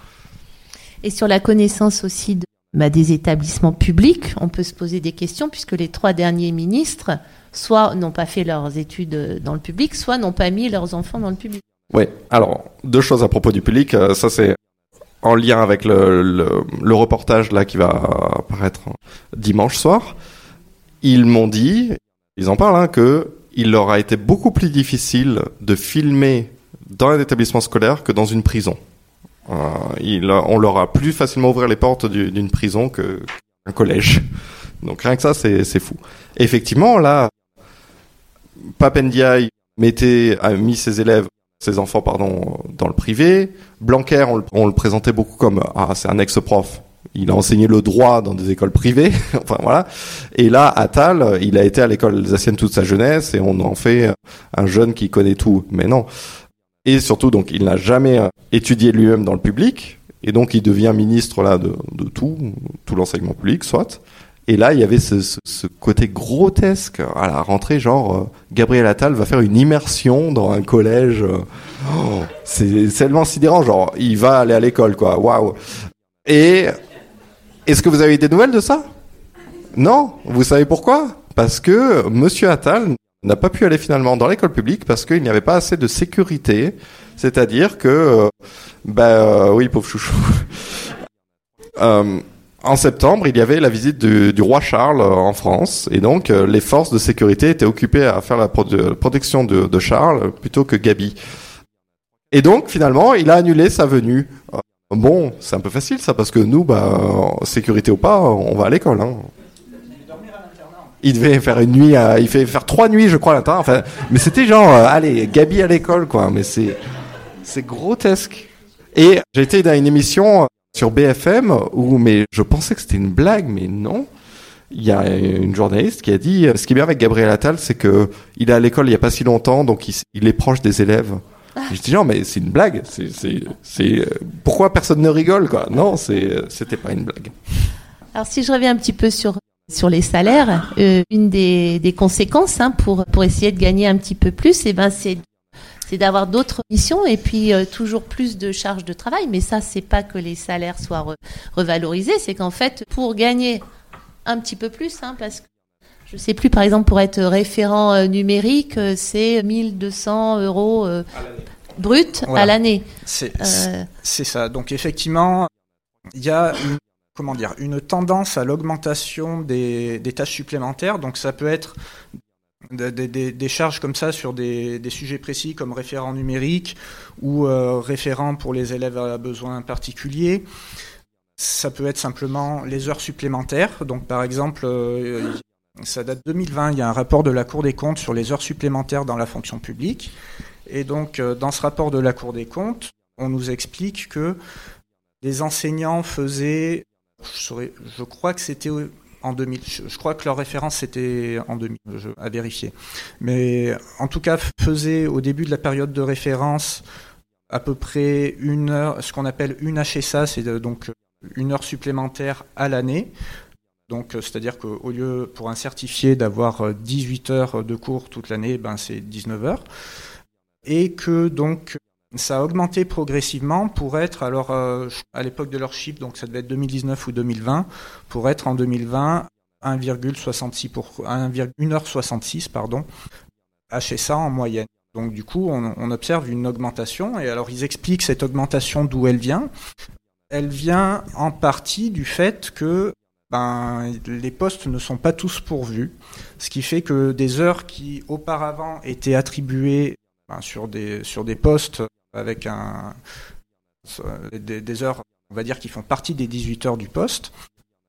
Speaker 1: Et sur la connaissance aussi de bah, des établissements publics, on peut se poser des questions puisque les trois derniers ministres, soit n'ont pas fait leurs études dans le public, soit n'ont pas mis leurs enfants dans le public.
Speaker 2: Oui, alors deux choses à propos du public. Euh, ça c'est en lien avec le, le, reportage là qui va apparaître dimanche soir. Ils m'ont dit, ils en parlent, hein, que il leur a été beaucoup plus difficile de filmer dans un établissement scolaire que dans une prison. Euh, il, on leur a plus facilement ouvrir les portes d'une prison qu'un collège. Donc rien que ça, c'est fou. effectivement, là, Papendiaï mettait, a mis ses élèves, ses enfants, pardon, dans le privé. Blanquer, on le, on le présentait beaucoup comme ah c'est un ex-prof. Il a enseigné le droit dans des écoles privées, enfin voilà. Et là, Attal, il a été à l'école alsacienne toute sa jeunesse et on en fait un jeune qui connaît tout. Mais non, et surtout, donc, il n'a jamais euh, étudié lui-même dans le public, et donc il devient ministre là de, de tout, tout l'enseignement public, soit. Et là, il y avait ce, ce, ce, côté grotesque à la rentrée, genre euh, Gabriel Attal va faire une immersion dans un collège. Euh, oh, c'est tellement sidérant, genre il va aller à l'école, quoi. Waouh. Et est-ce que vous avez des nouvelles de ça? Non? Vous savez pourquoi? Parce que Monsieur Attal n'a pas pu aller finalement dans l'école publique parce qu'il n'y avait pas assez de sécurité. C'est-à-dire que, euh, oui, pauvre chouchou. euh, en septembre, il y avait la visite du, roi Charles en France, et donc les forces de sécurité étaient occupées à faire la protection de, de, Charles plutôt que Gabi. Et donc, finalement, il a annulé sa venue Bon, c'est un peu facile ça, parce que nous, bah, sécurité ou pas, on va à l'école. Hein. Il devait faire une nuit, il fait faire trois nuits, je crois, à l'intérieur. Enfin, mais c'était genre, euh, allez, Gabi à l'école, quoi. Mais c'est, c'est grotesque. Et j'ai été dans une émission sur BFM où, mais je pensais que c'était une blague, mais non. Il y a une journaliste qui a dit, ce qui est bien avec Gabriel Attal, c'est que il est à l'école il y a pas si longtemps, donc il, il est proche des élèves. Je dis non, mais c'est une blague. C'est, c'est, c'est, pourquoi personne ne rigole, quoi? Non, c'est, c'était pas une blague.
Speaker 1: Alors si je reviens un petit peu sur sur les salaires, euh, une des, des conséquences hein, pour pour essayer de gagner un petit peu plus, et eh ben c'est c'est d'avoir d'autres missions et puis euh, toujours plus de charges de travail. Mais ça, c'est pas que les salaires soient revalorisés, c'est qu'en fait, pour gagner un petit peu plus, hein, parce que je sais plus, par exemple, pour être référent euh, numérique, euh, c'est 1200 euros brut à l'année.
Speaker 3: C'est ça. Donc effectivement, il y a une, comment dire, une tendance à l'augmentation des, des, tâches supplémentaires. Donc ça peut être des, charges comme ça sur des, sujets précis comme référent numérique ou euh, référent pour les élèves à besoins particuliers. Ça peut être simplement les heures supplémentaires. Donc par exemple, euh, ça date de 2020, il y a un rapport de la Cour des comptes sur les heures supplémentaires dans la fonction publique. Et donc euh, dans ce rapport de la Cour des comptes, on nous explique que les enseignants faisaient, je, crois que c'était en 2000. Je, crois que leur référence c'était en 2000, je, à vérifier. Mais en tout cas, faisait au début de la période de référence à peu près une heure, ce qu'on appelle une HSA, c'est donc une heure supplémentaire à l'année. Donc, c'est-à-dire qu'au lieu pour un certifié d'avoir 18 heures de cours toute l'année, ben c'est 19 heures. Et que donc ça a augmenté progressivement pour être, alors euh, à l'époque de leur chiffre, donc ça devait être 2019 ou 2020, pour être en 2020 1,66 pour 1,66 pardon, HSA en moyenne. Donc du coup, on, on, observe une augmentation et alors ils expliquent cette augmentation d'où elle vient. Elle vient en partie du fait que ben, les postes ne sont pas tous pourvus, ce qui fait que des heures qui auparavant étaient attribuées ben, sur, des, sur des postes avec un, des, heures, on va dire, qui font partie des 18 heures du poste.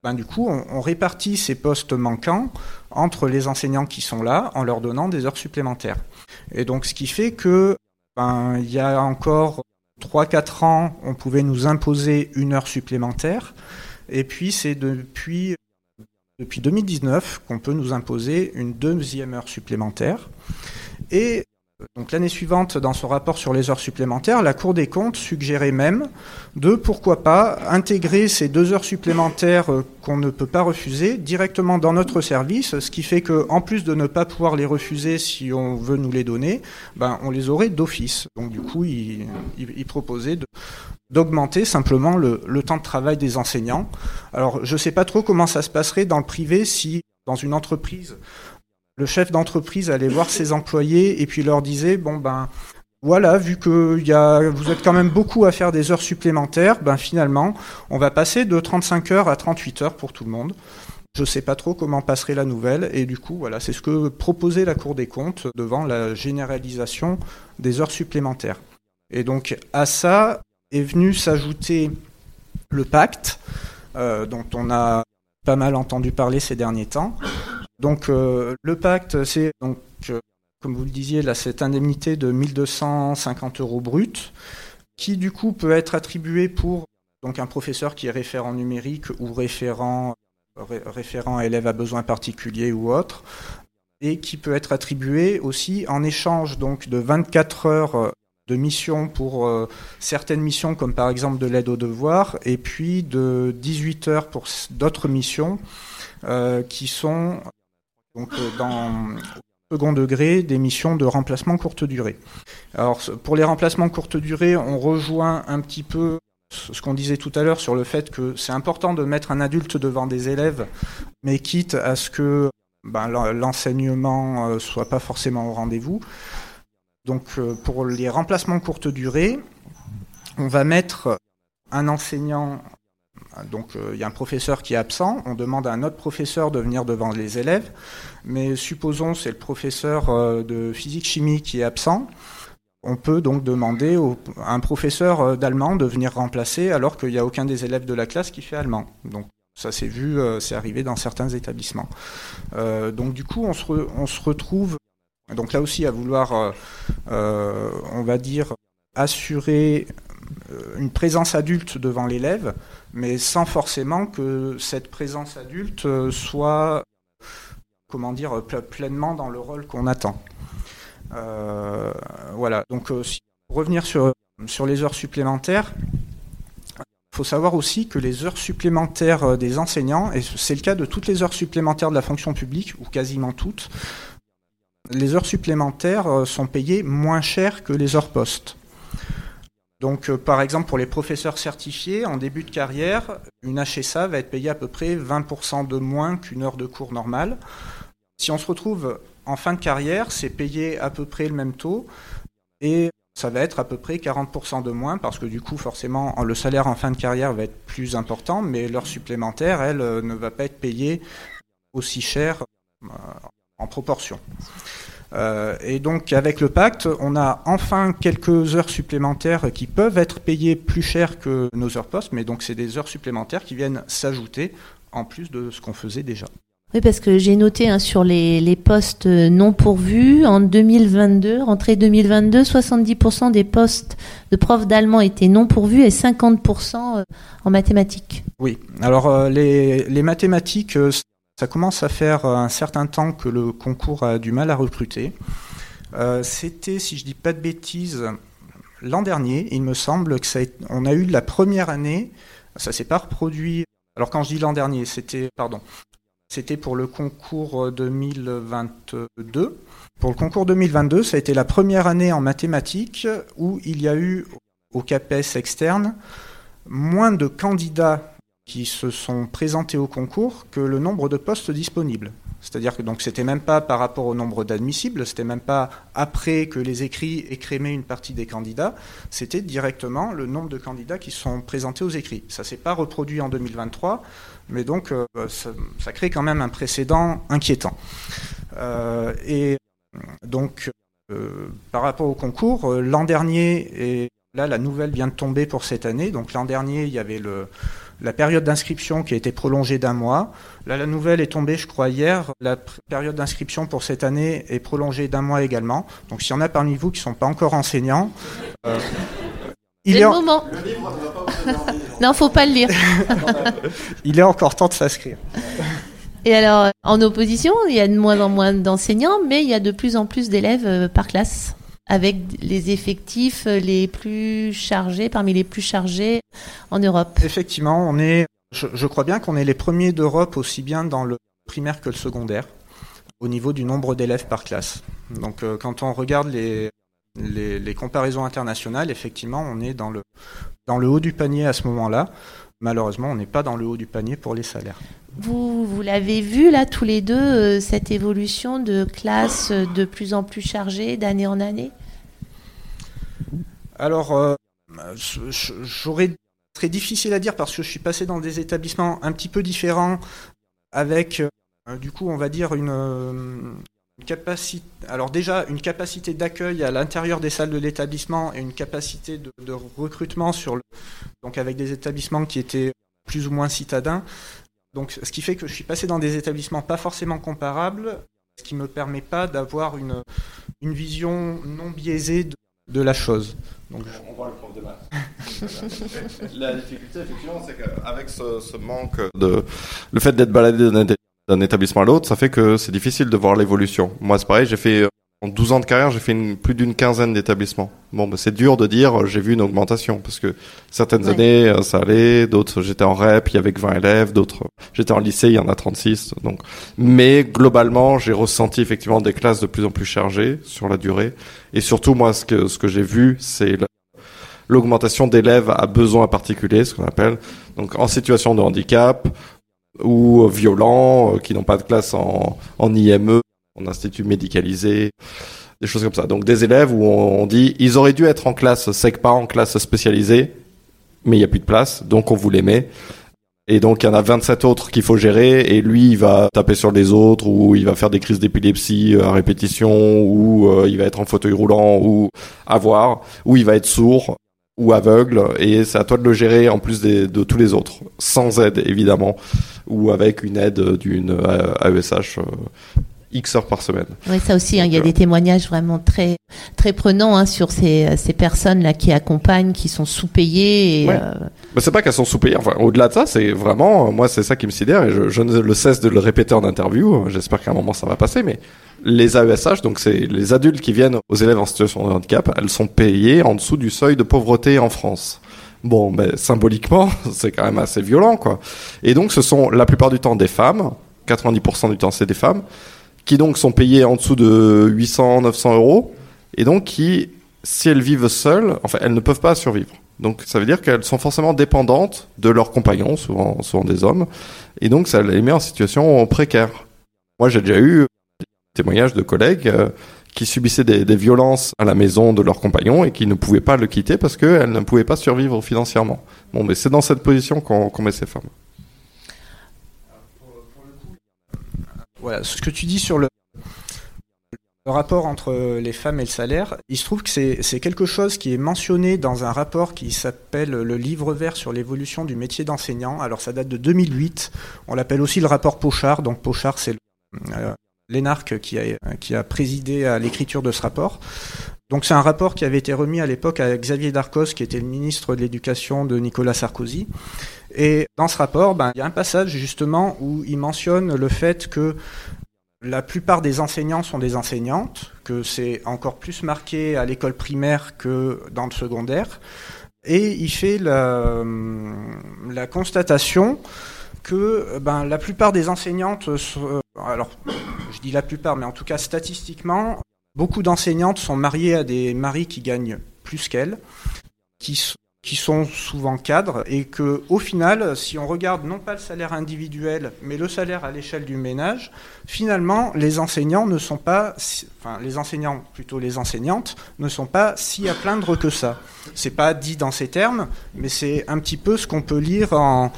Speaker 3: Ben, du coup, on, répartit ces postes manquants entre les enseignants qui sont là en leur donnant des heures supplémentaires. Et donc, ce qui fait que, ben, il y a encore 3-4 ans, on pouvait nous imposer une heure supplémentaire. Et puis, c'est depuis, depuis 2019 qu'on peut nous imposer une deuxième heure supplémentaire. Et l'année suivante, dans son rapport sur les heures supplémentaires, la Cour des comptes suggérait même de, pourquoi pas, intégrer ces deux heures supplémentaires euh, qu'on ne peut pas refuser directement dans notre service, ce qui fait que, en plus de ne pas pouvoir les refuser si on veut nous les donner, ben, on les aurait d'office. Donc du coup, il, proposait d'augmenter simplement le, le, temps de travail des enseignants. Alors, je ne sais pas trop comment ça se passerait dans le privé si, dans une entreprise, le chef d'entreprise allait voir ses employés et puis leur disait bon ben voilà, vu que vous êtes quand même beaucoup à faire des heures supplémentaires, ben finalement, on va passer de 35 heures à 38 heures pour tout le monde. Je ne sais pas trop comment passerait la nouvelle, et du coup, voilà, c'est ce que proposait la Cour des comptes devant la généralisation des heures supplémentaires. Et donc, à ça est venu s'ajouter le pacte, euh, dont on a pas mal entendu parler ces derniers temps, donc euh, le pacte, c'est donc euh, comme vous le disiez là, cette indemnité de 1250 euros brut, qui du coup peut être attribuée pour donc un professeur qui est référent numérique ou référent référent élève à besoins particuliers ou autre, et qui peut être attribuée aussi en échange donc de 24 heures de mission pour euh, certaines missions comme par exemple de l'aide aux devoirs et puis de 18 heures pour d'autres missions qui sont donc euh, dans second degré des missions de remplacement courte durée. Alors pour les remplacements courte durée, on rejoint un petit peu ce qu'on disait tout à l'heure sur le fait que c'est important de mettre un adulte devant des élèves, mais quitte à ce que ben, l'enseignement euh, soit pas forcément au rendez-vous. Donc euh, pour les remplacements courte durée, on va mettre un enseignant donc euh, il y a un professeur qui est absent, on demande à un autre professeur de venir devant les élèves, mais supposons c'est le professeur euh, de physique-chimie qui est absent. on peut donc demander à un professeur d'allemand de venir remplacer alors qu'il n'y a aucun des élèves de la classe qui fait allemand. Donc ça s'est vu, c'est arrivé dans certains établissements. donc du coup, on se, on se, retrouve, donc là aussi à vouloir, on va dire, assurer une présence adulte devant l'élève, mais sans forcément que cette présence adulte soit, comment dire, pleinement dans le rôle qu'on attend. Euh, voilà, donc euh, revenir sur, sur les heures supplémentaires, il faut savoir aussi que les heures supplémentaires euh, des enseignants, et c'est le cas de toutes les heures supplémentaires de la fonction publique, ou quasiment toutes, les heures supplémentaires sont payées moins cher que les heures postes. Donc, par exemple, pour les professeurs certifiés, en début de carrière, une HSA va être payée à peu près 20% de moins qu'une heure de cours normale. Si on se retrouve en fin de carrière, c'est payé à peu près le même taux et ça va être à peu près 40% de moins parce que du coup, forcément, le salaire en fin de carrière va être plus important, mais l'heure supplémentaire, elle, euh, ne va pas être payée aussi cher euh, en proportion. Euh, et donc avec le pacte, on a enfin quelques heures supplémentaires qui peuvent être payées plus cher que nos heures postes, mais donc c'est des heures supplémentaires qui viennent s'ajouter en plus de ce qu'on faisait déjà.
Speaker 1: Oui, parce que j'ai noté hein, sur les, les, postes non pourvus, en 2022, rentrée 2022, 70% des postes de profs d'allemand étaient non pourvus et 50% euh, en mathématiques.
Speaker 3: Oui, alors euh, les, les mathématiques, ça commence à faire un certain temps que le concours a du mal à recruter. C'était, si je dis pas de bêtises, l'an dernier, il me semble que ça a, on a eu la première année, ça s'est pas reproduit. Alors quand je dis l'an dernier, c'était, pardon, c'était pour le concours 2022. Pour le concours 2022, ça a été la première année en mathématiques où il y a eu au CAPES externe moins de candidats qui se sont présentés au concours que le nombre de postes disponibles. C'est-à-dire que donc c'était même pas par rapport au nombre d'admissibles, c'était même pas après que les écrits écrémaient une partie des candidats, c'était directement le nombre de candidats qui sont présentés aux écrits. Ça s'est pas reproduit en 2023, mais donc euh, ça, crée quand même un précédent inquiétant. Euh, et donc euh, par rapport au concours, l'an dernier et là la nouvelle vient de tomber pour cette année. Donc l'an dernier il y avait le la période d'inscription qui a été prolongée d'un mois. Là, la nouvelle est tombée, je crois, hier. La période d'inscription pour cette année est prolongée d'un mois également. Donc, s'il y en a parmi vous qui ne sont pas encore enseignants,
Speaker 1: euh, il est le moment. non, faut pas le lire.
Speaker 3: il est encore temps de s'inscrire.
Speaker 1: Et alors, en opposition, il y a de moins en moins d'enseignants, mais il y a de plus en plus d'élèves euh, par classe avec les effectifs les plus chargés, parmi les plus chargés en Europe.
Speaker 3: Effectivement, on est, je, crois bien qu'on est les premiers d'Europe aussi bien dans le primaire que le secondaire, au niveau du nombre d'élèves par classe. Donc euh, quand on regarde les, les, comparaisons internationales, effectivement, on est dans le, dans le haut du panier à ce moment-là. Malheureusement, on n'est pas dans le haut du panier pour les salaires.
Speaker 1: Vous, vous l'avez vu là tous les deux, euh, cette évolution de classes de plus en plus chargées d'année en année?
Speaker 3: Alors, euh, j'aurais très difficile à dire parce que je suis passé dans des établissements un petit peu différents avec, euh, du coup, on va dire une, Alors déjà, une capacité d'accueil à l'intérieur des salles de l'établissement et une capacité de, recrutement sur donc avec des établissements qui étaient plus ou moins citadins. Donc, ce qui fait que je suis passé dans des établissements pas forcément comparables, ce qui ne me permet pas d'avoir une, une vision non biaisée de, la chose. Donc,
Speaker 2: on voit le prof de maths. la difficulté, effectivement, c'est qu'avec ce, manque de. Le fait d'être baladé d'un établissement à l'autre, ça fait que c'est difficile de voir l'évolution. Moi, c'est pareil, j'ai fait en 12 ans de carrière, j'ai fait une, plus d'une quinzaine d'établissements. Bon, bah, c'est dur de dire j'ai vu une augmentation parce que certaines années euh, ça allait, d'autres j'étais en rep, il y avait que 20 élèves, d'autres j'étais en lycée, il y en a 36. Donc, mais globalement, j'ai ressenti effectivement des classes de plus en plus chargées sur la durée. Et surtout, moi, ce que ce que j'ai vu, c'est l'augmentation d'élèves à besoins particuliers, ce qu'on appelle, donc en situation de handicap ou violents, euh, qui n'ont pas de classe en, en IME en institut médicalisé, des choses comme ça. Donc des élèves où on, dit ils auraient dû être en classe SECPA, en classe spécialisée, mais il n'y a plus de place, donc on vous les met. Et donc il y en a 27 autres qu'il faut gérer et lui il va taper sur les autres ou il va faire des crises d'épilepsie à répétition ou il va être en fauteuil roulant ou avoir ou il va être sourd ou aveugle et c'est à toi de le gérer en plus de tous les autres sans aide évidemment ou avec une aide d'une AESH X heures par semaine.
Speaker 1: Oui, ça aussi, hein, il y a des témoignages vraiment très, très prenants hein, sur ces, ces personnes-là qui accompagnent, qui sont sous-payées.
Speaker 2: Ouais. Euh... c'est pas qu'elles sont sous-payées. Enfin, au-delà de ça, c'est vraiment, moi, c'est ça qui me sidère et je, je, ne le cesse de le répéter en interview. J'espère qu'à un moment ça va passer, mais les AESH, donc c'est les adultes qui viennent aux élèves en situation de handicap, elles sont payées en dessous du seuil de pauvreté en France. Bon, ben, symboliquement, c'est quand même assez violent, quoi. Et donc, ce sont la plupart du temps des femmes, 90% du temps c'est des femmes, qui donc sont payées en dessous de 800, 900 euros, et donc qui, si elles vivent seules, enfin, elles ne peuvent pas survivre. Donc, ça veut dire qu'elles sont forcément dépendantes de leurs compagnons, souvent, des hommes, et donc ça les met en situation précaire. Moi, j'ai déjà eu témoignages de collègues euh, qui subissaient des, violences à la maison de leurs compagnons et qui ne pouvaient pas le quitter parce qu'elles ne pouvaient pas survivre financièrement. Bon, mais c'est dans cette position qu'on qu met ces femmes.
Speaker 3: Voilà, ce que tu dis sur le, le, rapport entre les femmes et le salaire, il se trouve que c'est quelque chose qui est mentionné dans un rapport qui s'appelle le livre vert sur l'évolution du métier d'enseignant. Alors ça date de 2008, on l'appelle aussi le rapport Pochard, donc Pochard c'est euh, l'énarque qui a, présidé à l'écriture de ce rapport. Donc c'est un rapport qui avait été remis à l'époque à Xavier Darcos, qui était le ministre de l'Éducation de Nicolas Sarkozy. Et dans ce rapport, ben, il y a un passage justement où il mentionne le fait que la plupart des enseignants sont des enseignantes, que c'est encore plus marqué à l'école primaire que dans le secondaire. Et il fait la constatation que ben, la plupart des enseignantes, alors je dis la plupart, mais en tout cas statistiquement, beaucoup d'enseignantes sont mariées à des maris qui gagnent plus qu'elles, qui, qui sont souvent cadres, et que au final, si on regarde non pas le salaire individuel, mais le salaire à l'échelle du ménage, finalement, les enseignants ne sont pas, enfin les enseignants, plutôt les enseignantes, ne sont pas si à plaindre que ça. C'est pas dit dans ces termes, mais c'est un petit peu ce qu'on peut lire en,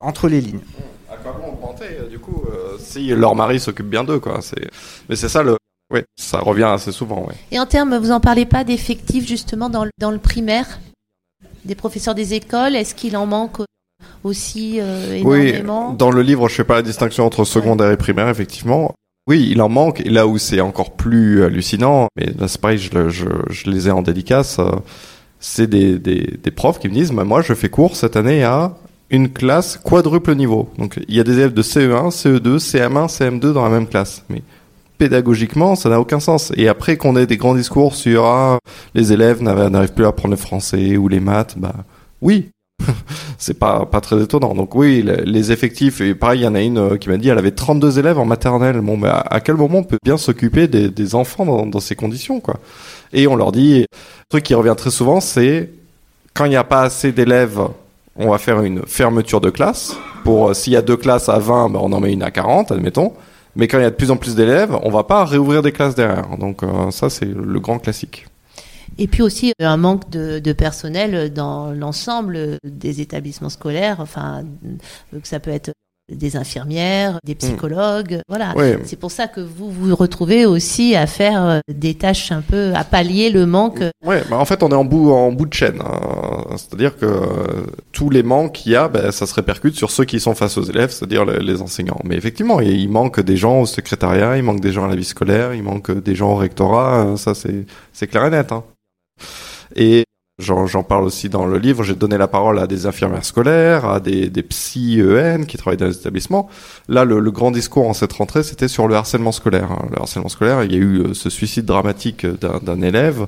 Speaker 3: entre les lignes.
Speaker 2: À quoi bon penser, du coup, euh, si leur mari s'occupe bien d'eux, quoi. Mais c'est ça le, oui, ça revient assez souvent. Oui.
Speaker 1: Et en termes, vous en parlez pas d'effectifs justement dans le, dans le primaire? Des professeurs des écoles Est-ce qu'il en manque aussi euh, énormément?
Speaker 2: Oui, dans le livre, je fais pas la distinction entre secondaire ouais. et primaire, effectivement. Oui, il en manque. Et là où c'est encore plus hallucinant, mais là c'est pareil, je, je, je, les ai en dédicace, euh, c'est des, des, des, profs qui me disent, bah, moi je fais cours cette année à une classe quadruple niveau. Donc il y a des élèves de CE1, CE2, CM1, CM2 dans la même classe. Mais pédagogiquement, ça n'a aucun sens. Et après qu'on ait des grands discours sur ah, les élèves n'arrivent plus à apprendre le français ou les maths, bah oui, c'est pas pas très étonnant. Donc oui, les effectifs et pareil, il y en a une qui m'a dit elle avait 32 élèves en maternelle. Bon, mais à, à quel moment on peut bien s'occuper des, des, enfants dans, dans, ces conditions quoi? Et on leur dit, le truc qui revient très souvent, c'est quand il n'y a pas assez d'élèves, on va faire une fermeture de classe. Pour s'il y a deux classes à 20, ben on en met une à 40, admettons. Mais quand il y a de plus en plus d'élèves, on va pas réouvrir des classes derrière. Donc euh, ça, c'est le grand classique.
Speaker 1: Et puis aussi un manque de, de personnel dans l'ensemble des établissements scolaires. Enfin, que ça peut être des infirmières, des psychologues, mmh. voilà.
Speaker 2: Oui.
Speaker 1: C'est pour ça que vous vous retrouvez aussi à faire euh, des tâches un peu à pallier le manque.
Speaker 2: Ouais, bah en fait on est en bout en bout de chaîne. Hein. C'est-à-dire que euh, tous les manques qu'il y a, ben, ça se répercute sur ceux qui sont face aux élèves, c'est-à-dire les, les, enseignants. Mais effectivement, il manque des gens au secrétariat, il manque des gens à la vie scolaire, il manque des gens au rectorat. Ça c'est c'est clair et net. Hein. Et J'en parle aussi dans le livre. J'ai donné la parole à des infirmières scolaires, à des, des psy EN qui travaillent dans les établissements. Là, le, le grand discours en cette rentrée, c'était sur le harcèlement scolaire. Le harcèlement scolaire, il y a eu ce suicide dramatique d'un élève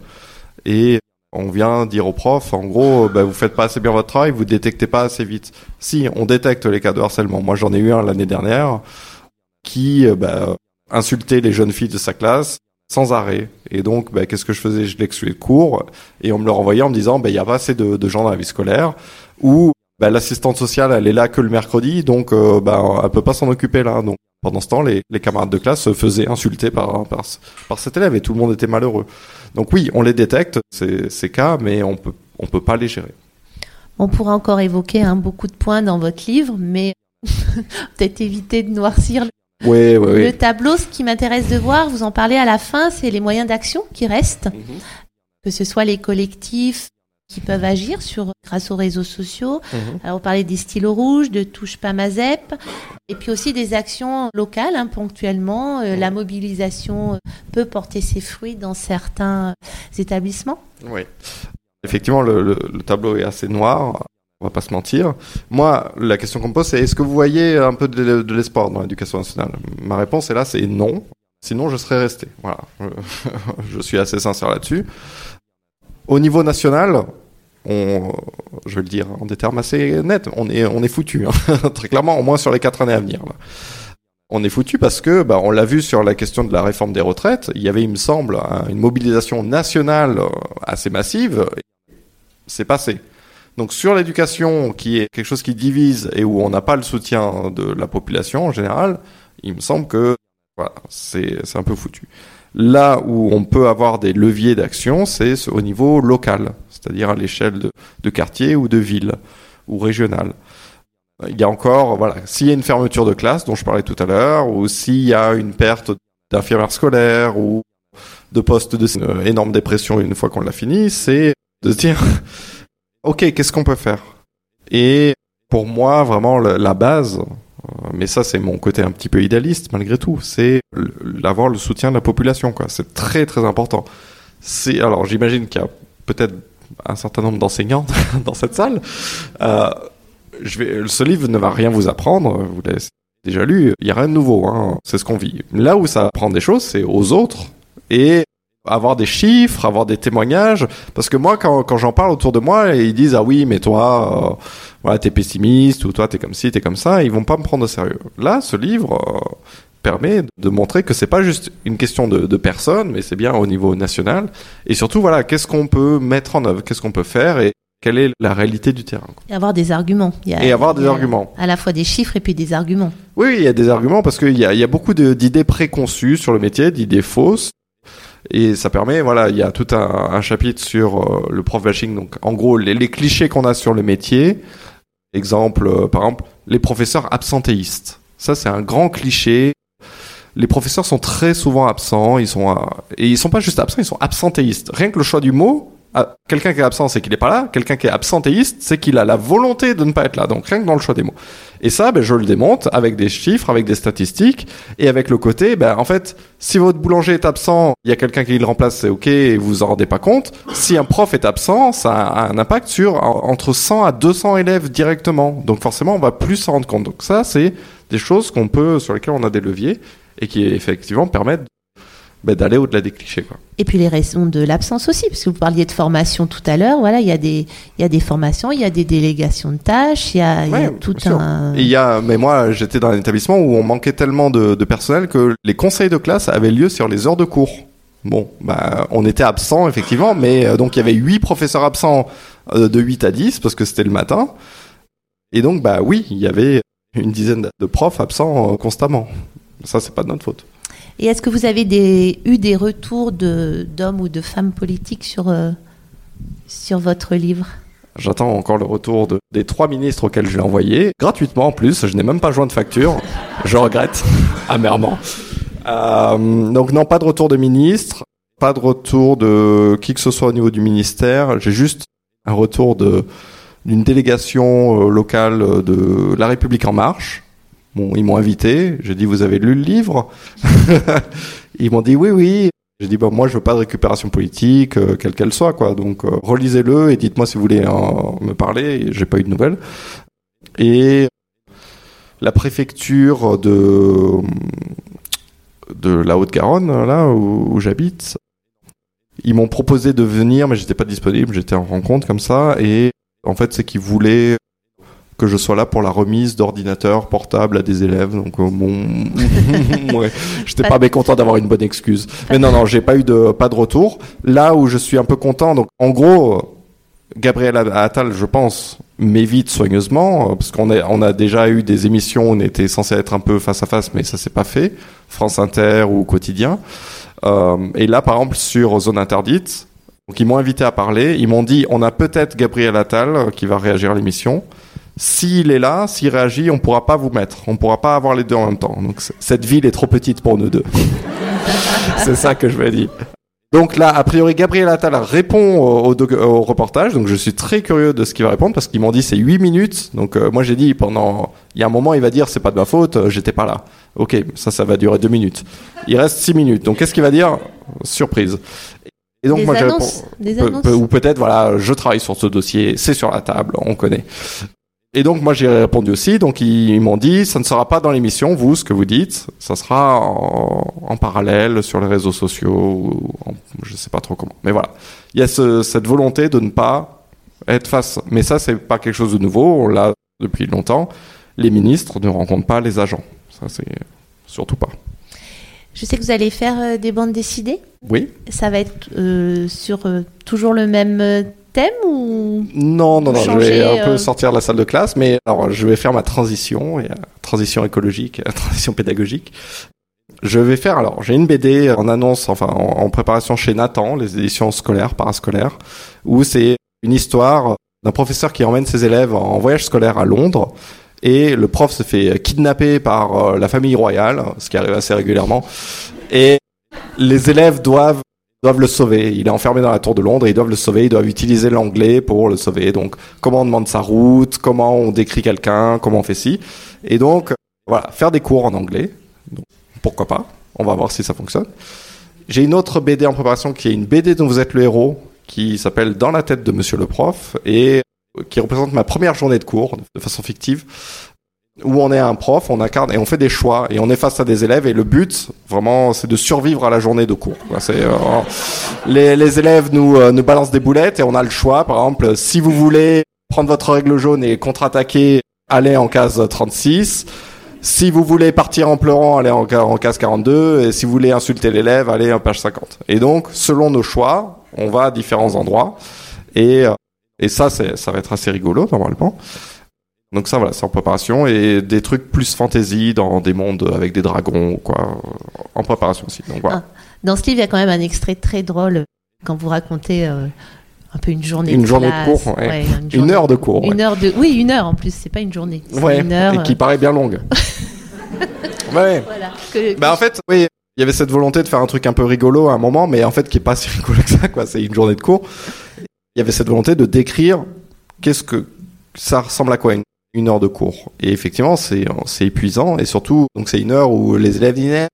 Speaker 2: et on vient dire aux profs, en gros, bah, vous faites pas assez bien votre travail, vous détectez pas assez vite. Si, on détecte les cas de harcèlement. Moi, j'en ai eu un l'année dernière qui bah, insultait les jeunes filles de sa classe sans arrêt. Et donc, bah, qu'est-ce que je faisais? Je l'excluais de cours et on me le renvoyait en me disant, bah, il n'y a pas assez de, de, gens dans la vie scolaire ou bah, l'assistante sociale, elle est là que le mercredi, donc euh, bah, elle peut pas s'en occuper là. Donc pendant ce temps, les, les, camarades de classe se faisaient insulter par, par, par cet élève et tout le monde était malheureux. Donc oui, on les détecte ces, ces cas, mais on peut on peut pas les gérer.
Speaker 1: On pourra encore évoquer hein, beaucoup de points dans votre livre, mais peut-être éviter de noircir
Speaker 2: oui, oui, oui.
Speaker 1: le tableau. Ce qui m'intéresse de voir, vous en parlez à la fin, c'est les moyens d'action qui restent,
Speaker 2: Mhm.
Speaker 1: que ce soit les collectifs qui peuvent agir sur grâce aux réseaux sociaux.
Speaker 2: Mhm.
Speaker 1: Alors, vous parlez des stylos rouges, de touche pas ma ZEP, et puis aussi des actions locales, hein, ponctuellement. Euh, la mobilisation euh, peut porter ses fruits dans certains euh, établissements.
Speaker 2: Oui. Effectivement, le, le- le tableau est assez noir. On va pas se mentir. Moi, la question qu'on me pose, c'est est-ce que vous voyez un peu de, l'espoir dans l'éducation nationale? Ma réponse est là, c'est non. Sinon, je serais resté. Voilà. je suis assez sincère là-dessus. Au niveau national, on, je vais le dire en des termes assez nets, on est, on est foutu. hein. Très clairement, au moins sur les quatre années à venir. On est foutu parce que, bah, on l'a vu sur la question de la réforme des retraites, il y avait, il me semble, un- une mobilisation nationale euh, assez massive. C'est passé. Donc sur l'éducation, qui est quelque chose qui divise et où on n'a pas le soutien de la population en général, il me semble que c'est un peu foutu. Là où on peut avoir des leviers d'action, c'est au niveau local, c'est-à-dire à, l'échelle de, quartier ou de ville ou régional. Il y a encore, voilà, s'il y a une fermeture de classe dont je parlais tout à l'heure, ou s'il y a une perte d'infirmières scolaires ou de postes de une énorme dépression une fois qu'on l'a fini, c'est de se dire, ok, qu'est-ce qu'on peut faire? Et pour moi, vraiment, la, base, euh, mais ça c'est mon côté un petit peu idéaliste malgré tout, c'est l'avoir le soutien de la population, quoi. C'est très très important. C'est alors j'imagine qu'il y a peut-être un certain nombre d'enseignants dans cette salle. Euh, je vais, ce livre ne va rien vous apprendre, vous l'avez déjà lu, il n'y a rien de nouveau, hein, c'est ce qu'on vit. Là où ça apprend des choses, c'est aux autres et avoir des chiffres, avoir des témoignages, parce que moi, quand, quand j'en parle autour de moi, et ils disent ah oui, mais toi, euh, voilà, t'es pessimiste ou toi t'es comme ci, t'es comme ça, ils vont pas me prendre au sérieux. Là, ce livre euh, permet de montrer que c'est pas juste une question de, de personnes, mais c'est bien au niveau national, et surtout voilà, qu'est-ce qu'on peut mettre en œuvre, qu'est-ce qu'on peut faire et quelle est la réalité du terrain. quoi.
Speaker 1: Et avoir des arguments. Il y a-
Speaker 2: Et avoir des
Speaker 1: il y a
Speaker 2: arguments.
Speaker 1: À la fois des chiffres et puis des arguments.
Speaker 2: Oui, il y a des arguments parce qu'il y a, il y a beaucoup d'idées préconçues sur le métier, d'idées fausses. Et ça permet, voilà, il y a tout un, chapitre sur euh, le prof bashing. Donc, en gros, les, les clichés qu'on a sur le métier. Exemple, euh, par exemple, les professeurs absentéistes. Ça, c'est un grand cliché. Les professeurs sont très souvent absents. Ils sont euh, et ils sont pas juste absents, ils sont absentéistes. Rien que le choix du mot. Ah, Quelqu'un qui est absent, c'est qu'il n'est pas là. Quelqu'un qui est absentéiste, c'est qu'il a la volonté de ne pas être là. Donc rien que dans le choix des mots. Et ça, ben, je le démonte avec des chiffres, avec des statistiques, et avec le côté, ben, en fait, si votre boulanger est absent, il y a quelqu'un qui le remplace, c'est ok, et vous vous en rendez pas compte. Si un prof est absent, ça a un impact sur en- entre 100 à 200 élèves directement. Donc forcément, on va plus s'en rendre compte. Donc ça, c'est des choses qu'on peut, sur lesquelles on a des leviers, et qui effectivement permettent ben, d'aller au-delà des clichés. Quoi.
Speaker 1: Et puis les raisons de l'absence aussi, parce que vous parliez de formation tout à l'heure. Voilà, il y a des, y a des formations, il y a des délégations de tâches, il y a, il y a
Speaker 2: Ouais,
Speaker 1: tout un.
Speaker 2: Et y a, mais moi, j'étais dans un établissement où on manquait tellement de, de personnel que les conseils de classe avaient lieu sur les heures de cours. Bon, bah, on était absents, effectivement, mais euh, donc il y avait huit professeurs absents euh, de 8 à 10 parce que c'était le matin. Et donc, bah oui, il y avait une dizaine de profs absents euh, constamment. Ça, c'est pas de notre faute.
Speaker 1: Et est-ce que vous avez eu des retours d'hommes ou de femmes politiques sur, euh, votre livre?
Speaker 2: J'attends encore le retour de, des trois ministres auxquels je l'ai envoyé, gratuitement en plus. Je n'ai même pas joint de facture. Je regrette amèrement. Euh, donc non, pas de retour de ministre, pas de retour de qui que ce soit au niveau du ministère. J'ai juste un retour d'une délégation euh, locale de La République en Marche. Bon, ils m'ont invité. J'ai dit vous avez lu le livre? Ils m'ont dit oui, oui. J'ai dit, bah, moi, je veux pas de récupération politique, euh, quelle qu'elle soit, quoi. Donc, euh, relisez-le et dites-moi si vous voulez me parler. J'ai pas eu de nouvelles. Et la préfecture de, de la Haute-Garonne, là, où, où j'habite, ils m'ont proposé de venir, mais j'étais pas disponible. J'étais en rencontre comme ça. Et en fait, c'est qu'ils voulaient que je sois là pour la remise d'ordinateurs portables à des élèves. Donc, euh, bon, ouais, j'étais pas mécontent d'avoir une bonne excuse. Mais non, non, j'ai pas eu de pas de retour. Là où je suis un peu content, donc en gros, Gabriel Attal, je pense, m'évite soigneusement euh, parce qu'on a on a déjà eu des émissions, où on était censé être un peu face à face, mais ça s'est pas fait. France Inter ou Quotidien. Euh, et là, par exemple, sur Zone Interdite, ils m'ont invité à parler. Ils m'ont dit, on a peut-être Gabriel Attal qui va réagir à l'émission. S'il est là, s'il réagit, on pourra pas vous mettre. On pourra pas avoir les deux en même temps. Donc cette ville est trop petite pour nous deux. c'est ça que je vais dire. Donc là, a priori, Gabriel Attal répond au, au, reportage. Donc je suis très curieux de ce qu'il va répondre parce qu'ils m'ont dit c'est 8 minutes. Donc euh, moi j'ai dit pendant, il y a un moment il va dire c'est pas de ma faute, euh, j'étais pas là. Ok, ça ça va durer 2 minutes. Il reste 6 minutes. Donc qu'est-ce qu'il va dire? Surprise.
Speaker 1: Et donc moi annonces,
Speaker 2: je réponds, ou peut-être voilà, je travaille sur ce dossier, c'est sur la table, on connaît. Et donc moi j'ai répondu aussi, donc ils, m'ont dit ça ne sera pas dans l'émission, vous, ce que vous dites, ça sera en, parallèle sur les réseaux sociaux, ou je sais pas trop comment. Mais voilà, il y a cette volonté de ne pas être face. Mais ça c'est pas quelque chose de nouveau, on l'a depuis longtemps. Les ministres ne rencontrent pas les agents, ça c'est surtout pas.
Speaker 1: Je sais que vous allez faire euh, des bandes décidées.
Speaker 2: Oui.
Speaker 1: Ça va être euh, sur euh, toujours le même thème ou
Speaker 2: Non, non, non, je vais un peu euh, sortir de la salle de classe, mais alors je vais faire ma transition, et, transition écologique, transition pédagogique. Je vais faire alors, j'ai une BD en annonce, enfin en, préparation chez Nathan, les éditions scolaires, parascolaires, où c'est une histoire d'un professeur qui emmène ses élèves en voyage scolaire à Londres et le prof se fait kidnapper par euh, la famille royale, ce qui arrive assez régulièrement, et les élèves doivent doivent le sauver. Il est enfermé dans la tour de Londres, ils doivent le sauver, ils doivent utiliser l'anglais pour le sauver. Donc, comment on demande sa route, comment on décrit quelqu'un, comment on fait ci. Et donc, voilà, faire des cours en anglais. Pourquoi pas On va voir si ça fonctionne. J'ai une autre BD en préparation qui est une BD dont vous êtes le héros, qui s'appelle Dans la tête de Monsieur le prof et qui représente ma première journée de cours de façon fictive où on est un prof, on incarne et on fait des choix et on est face à des élèves et le but vraiment c'est de survivre à la journée de cours. Euh, les, élèves nous euh, nous balancent des boulettes et on a le choix. Par exemple, si vous voulez prendre votre règle jaune et contre-attaquer, allez en case 36. Si vous voulez partir en pleurant, allez en, en case 42. Et si vous voulez insulter l'élève, allez en page 50. Et donc, selon nos choix, on va à différents endroits. Et, euh, et ça, ça va être assez rigolo normalement. Donc ça, voilà, c'est en préparation et des trucs plus fantasy dans des mondes avec des dragons, quoi, en préparation aussi. Donc voilà. Ah,
Speaker 1: dans ce livre, il y a quand même un extrait très drôle quand vous racontez euh, un peu une journée.
Speaker 2: Une journée de cours, ouais. une, heure de cours.
Speaker 1: Une heure de, oui, une heure en plus. C'est pas une journée. Une heure.
Speaker 2: Et qui paraît bien longue. ouais. Voilà. bah en fait, oui. Il y avait cette volonté de faire un truc un peu rigolo à un moment, mais en fait qui est pas si rigolo que ça, quoi. C'est une journée de cours. Il y avait cette volonté de décrire qu'est-ce que ça ressemble à quoi une heure de cours. Et effectivement, c'est c'est épuisant et surtout donc c'est une heure où les élèves disent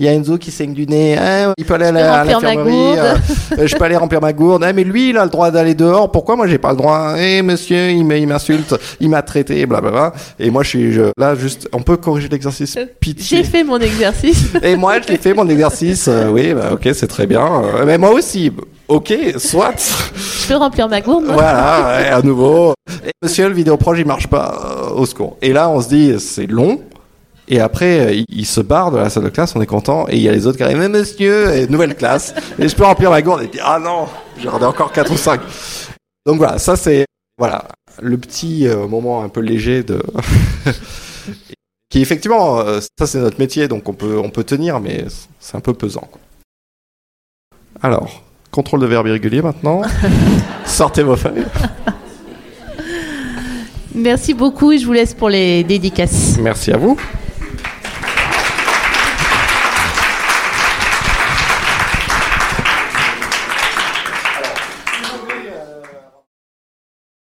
Speaker 2: il y a Enzo qui saigne du nez, ah, il peut aller à l'infirmerie, euh, je peux aller remplir ma gourde. Ah, mais lui, il a le droit d'aller dehors. Pourquoi moi j'ai pas le droit? Eh monsieur, il m'insulte, il m'a traité, blablabla. Et moi je suis là juste, on peut corriger l'exercice. Euh,
Speaker 1: Pitié. J'ai fait mon exercice.
Speaker 2: Et moi, je l'ai fait mon exercice. Euh, oui, bah, ok, c'est très bien. mais moi aussi. Ok, soit.
Speaker 1: Je peux remplir ma gourde.
Speaker 2: Voilà, à nouveau. Et monsieur, le vidéo proche, il marche pas. au secours. Et là, on se dit, c'est long et après, il, se barre de la salle de classe, on est content, et il y a les autres qui arrivent, mais monsieur, et nouvelle classe, et je peux remplir ma gourde, et dit, ah non, j'en ai encore 4 ou 5. Donc voilà, ça c'est, voilà, le petit euh, moment un peu léger de, qui effectivement, euh, ça c'est notre métier, donc on peut, on peut tenir, mais c'est un peu pesant. Quoi. Alors, contrôle de verbe irrégulier maintenant. Sortez vos feuilles.
Speaker 1: Merci beaucoup et je vous laisse pour les dédicaces.
Speaker 2: Merci à vous.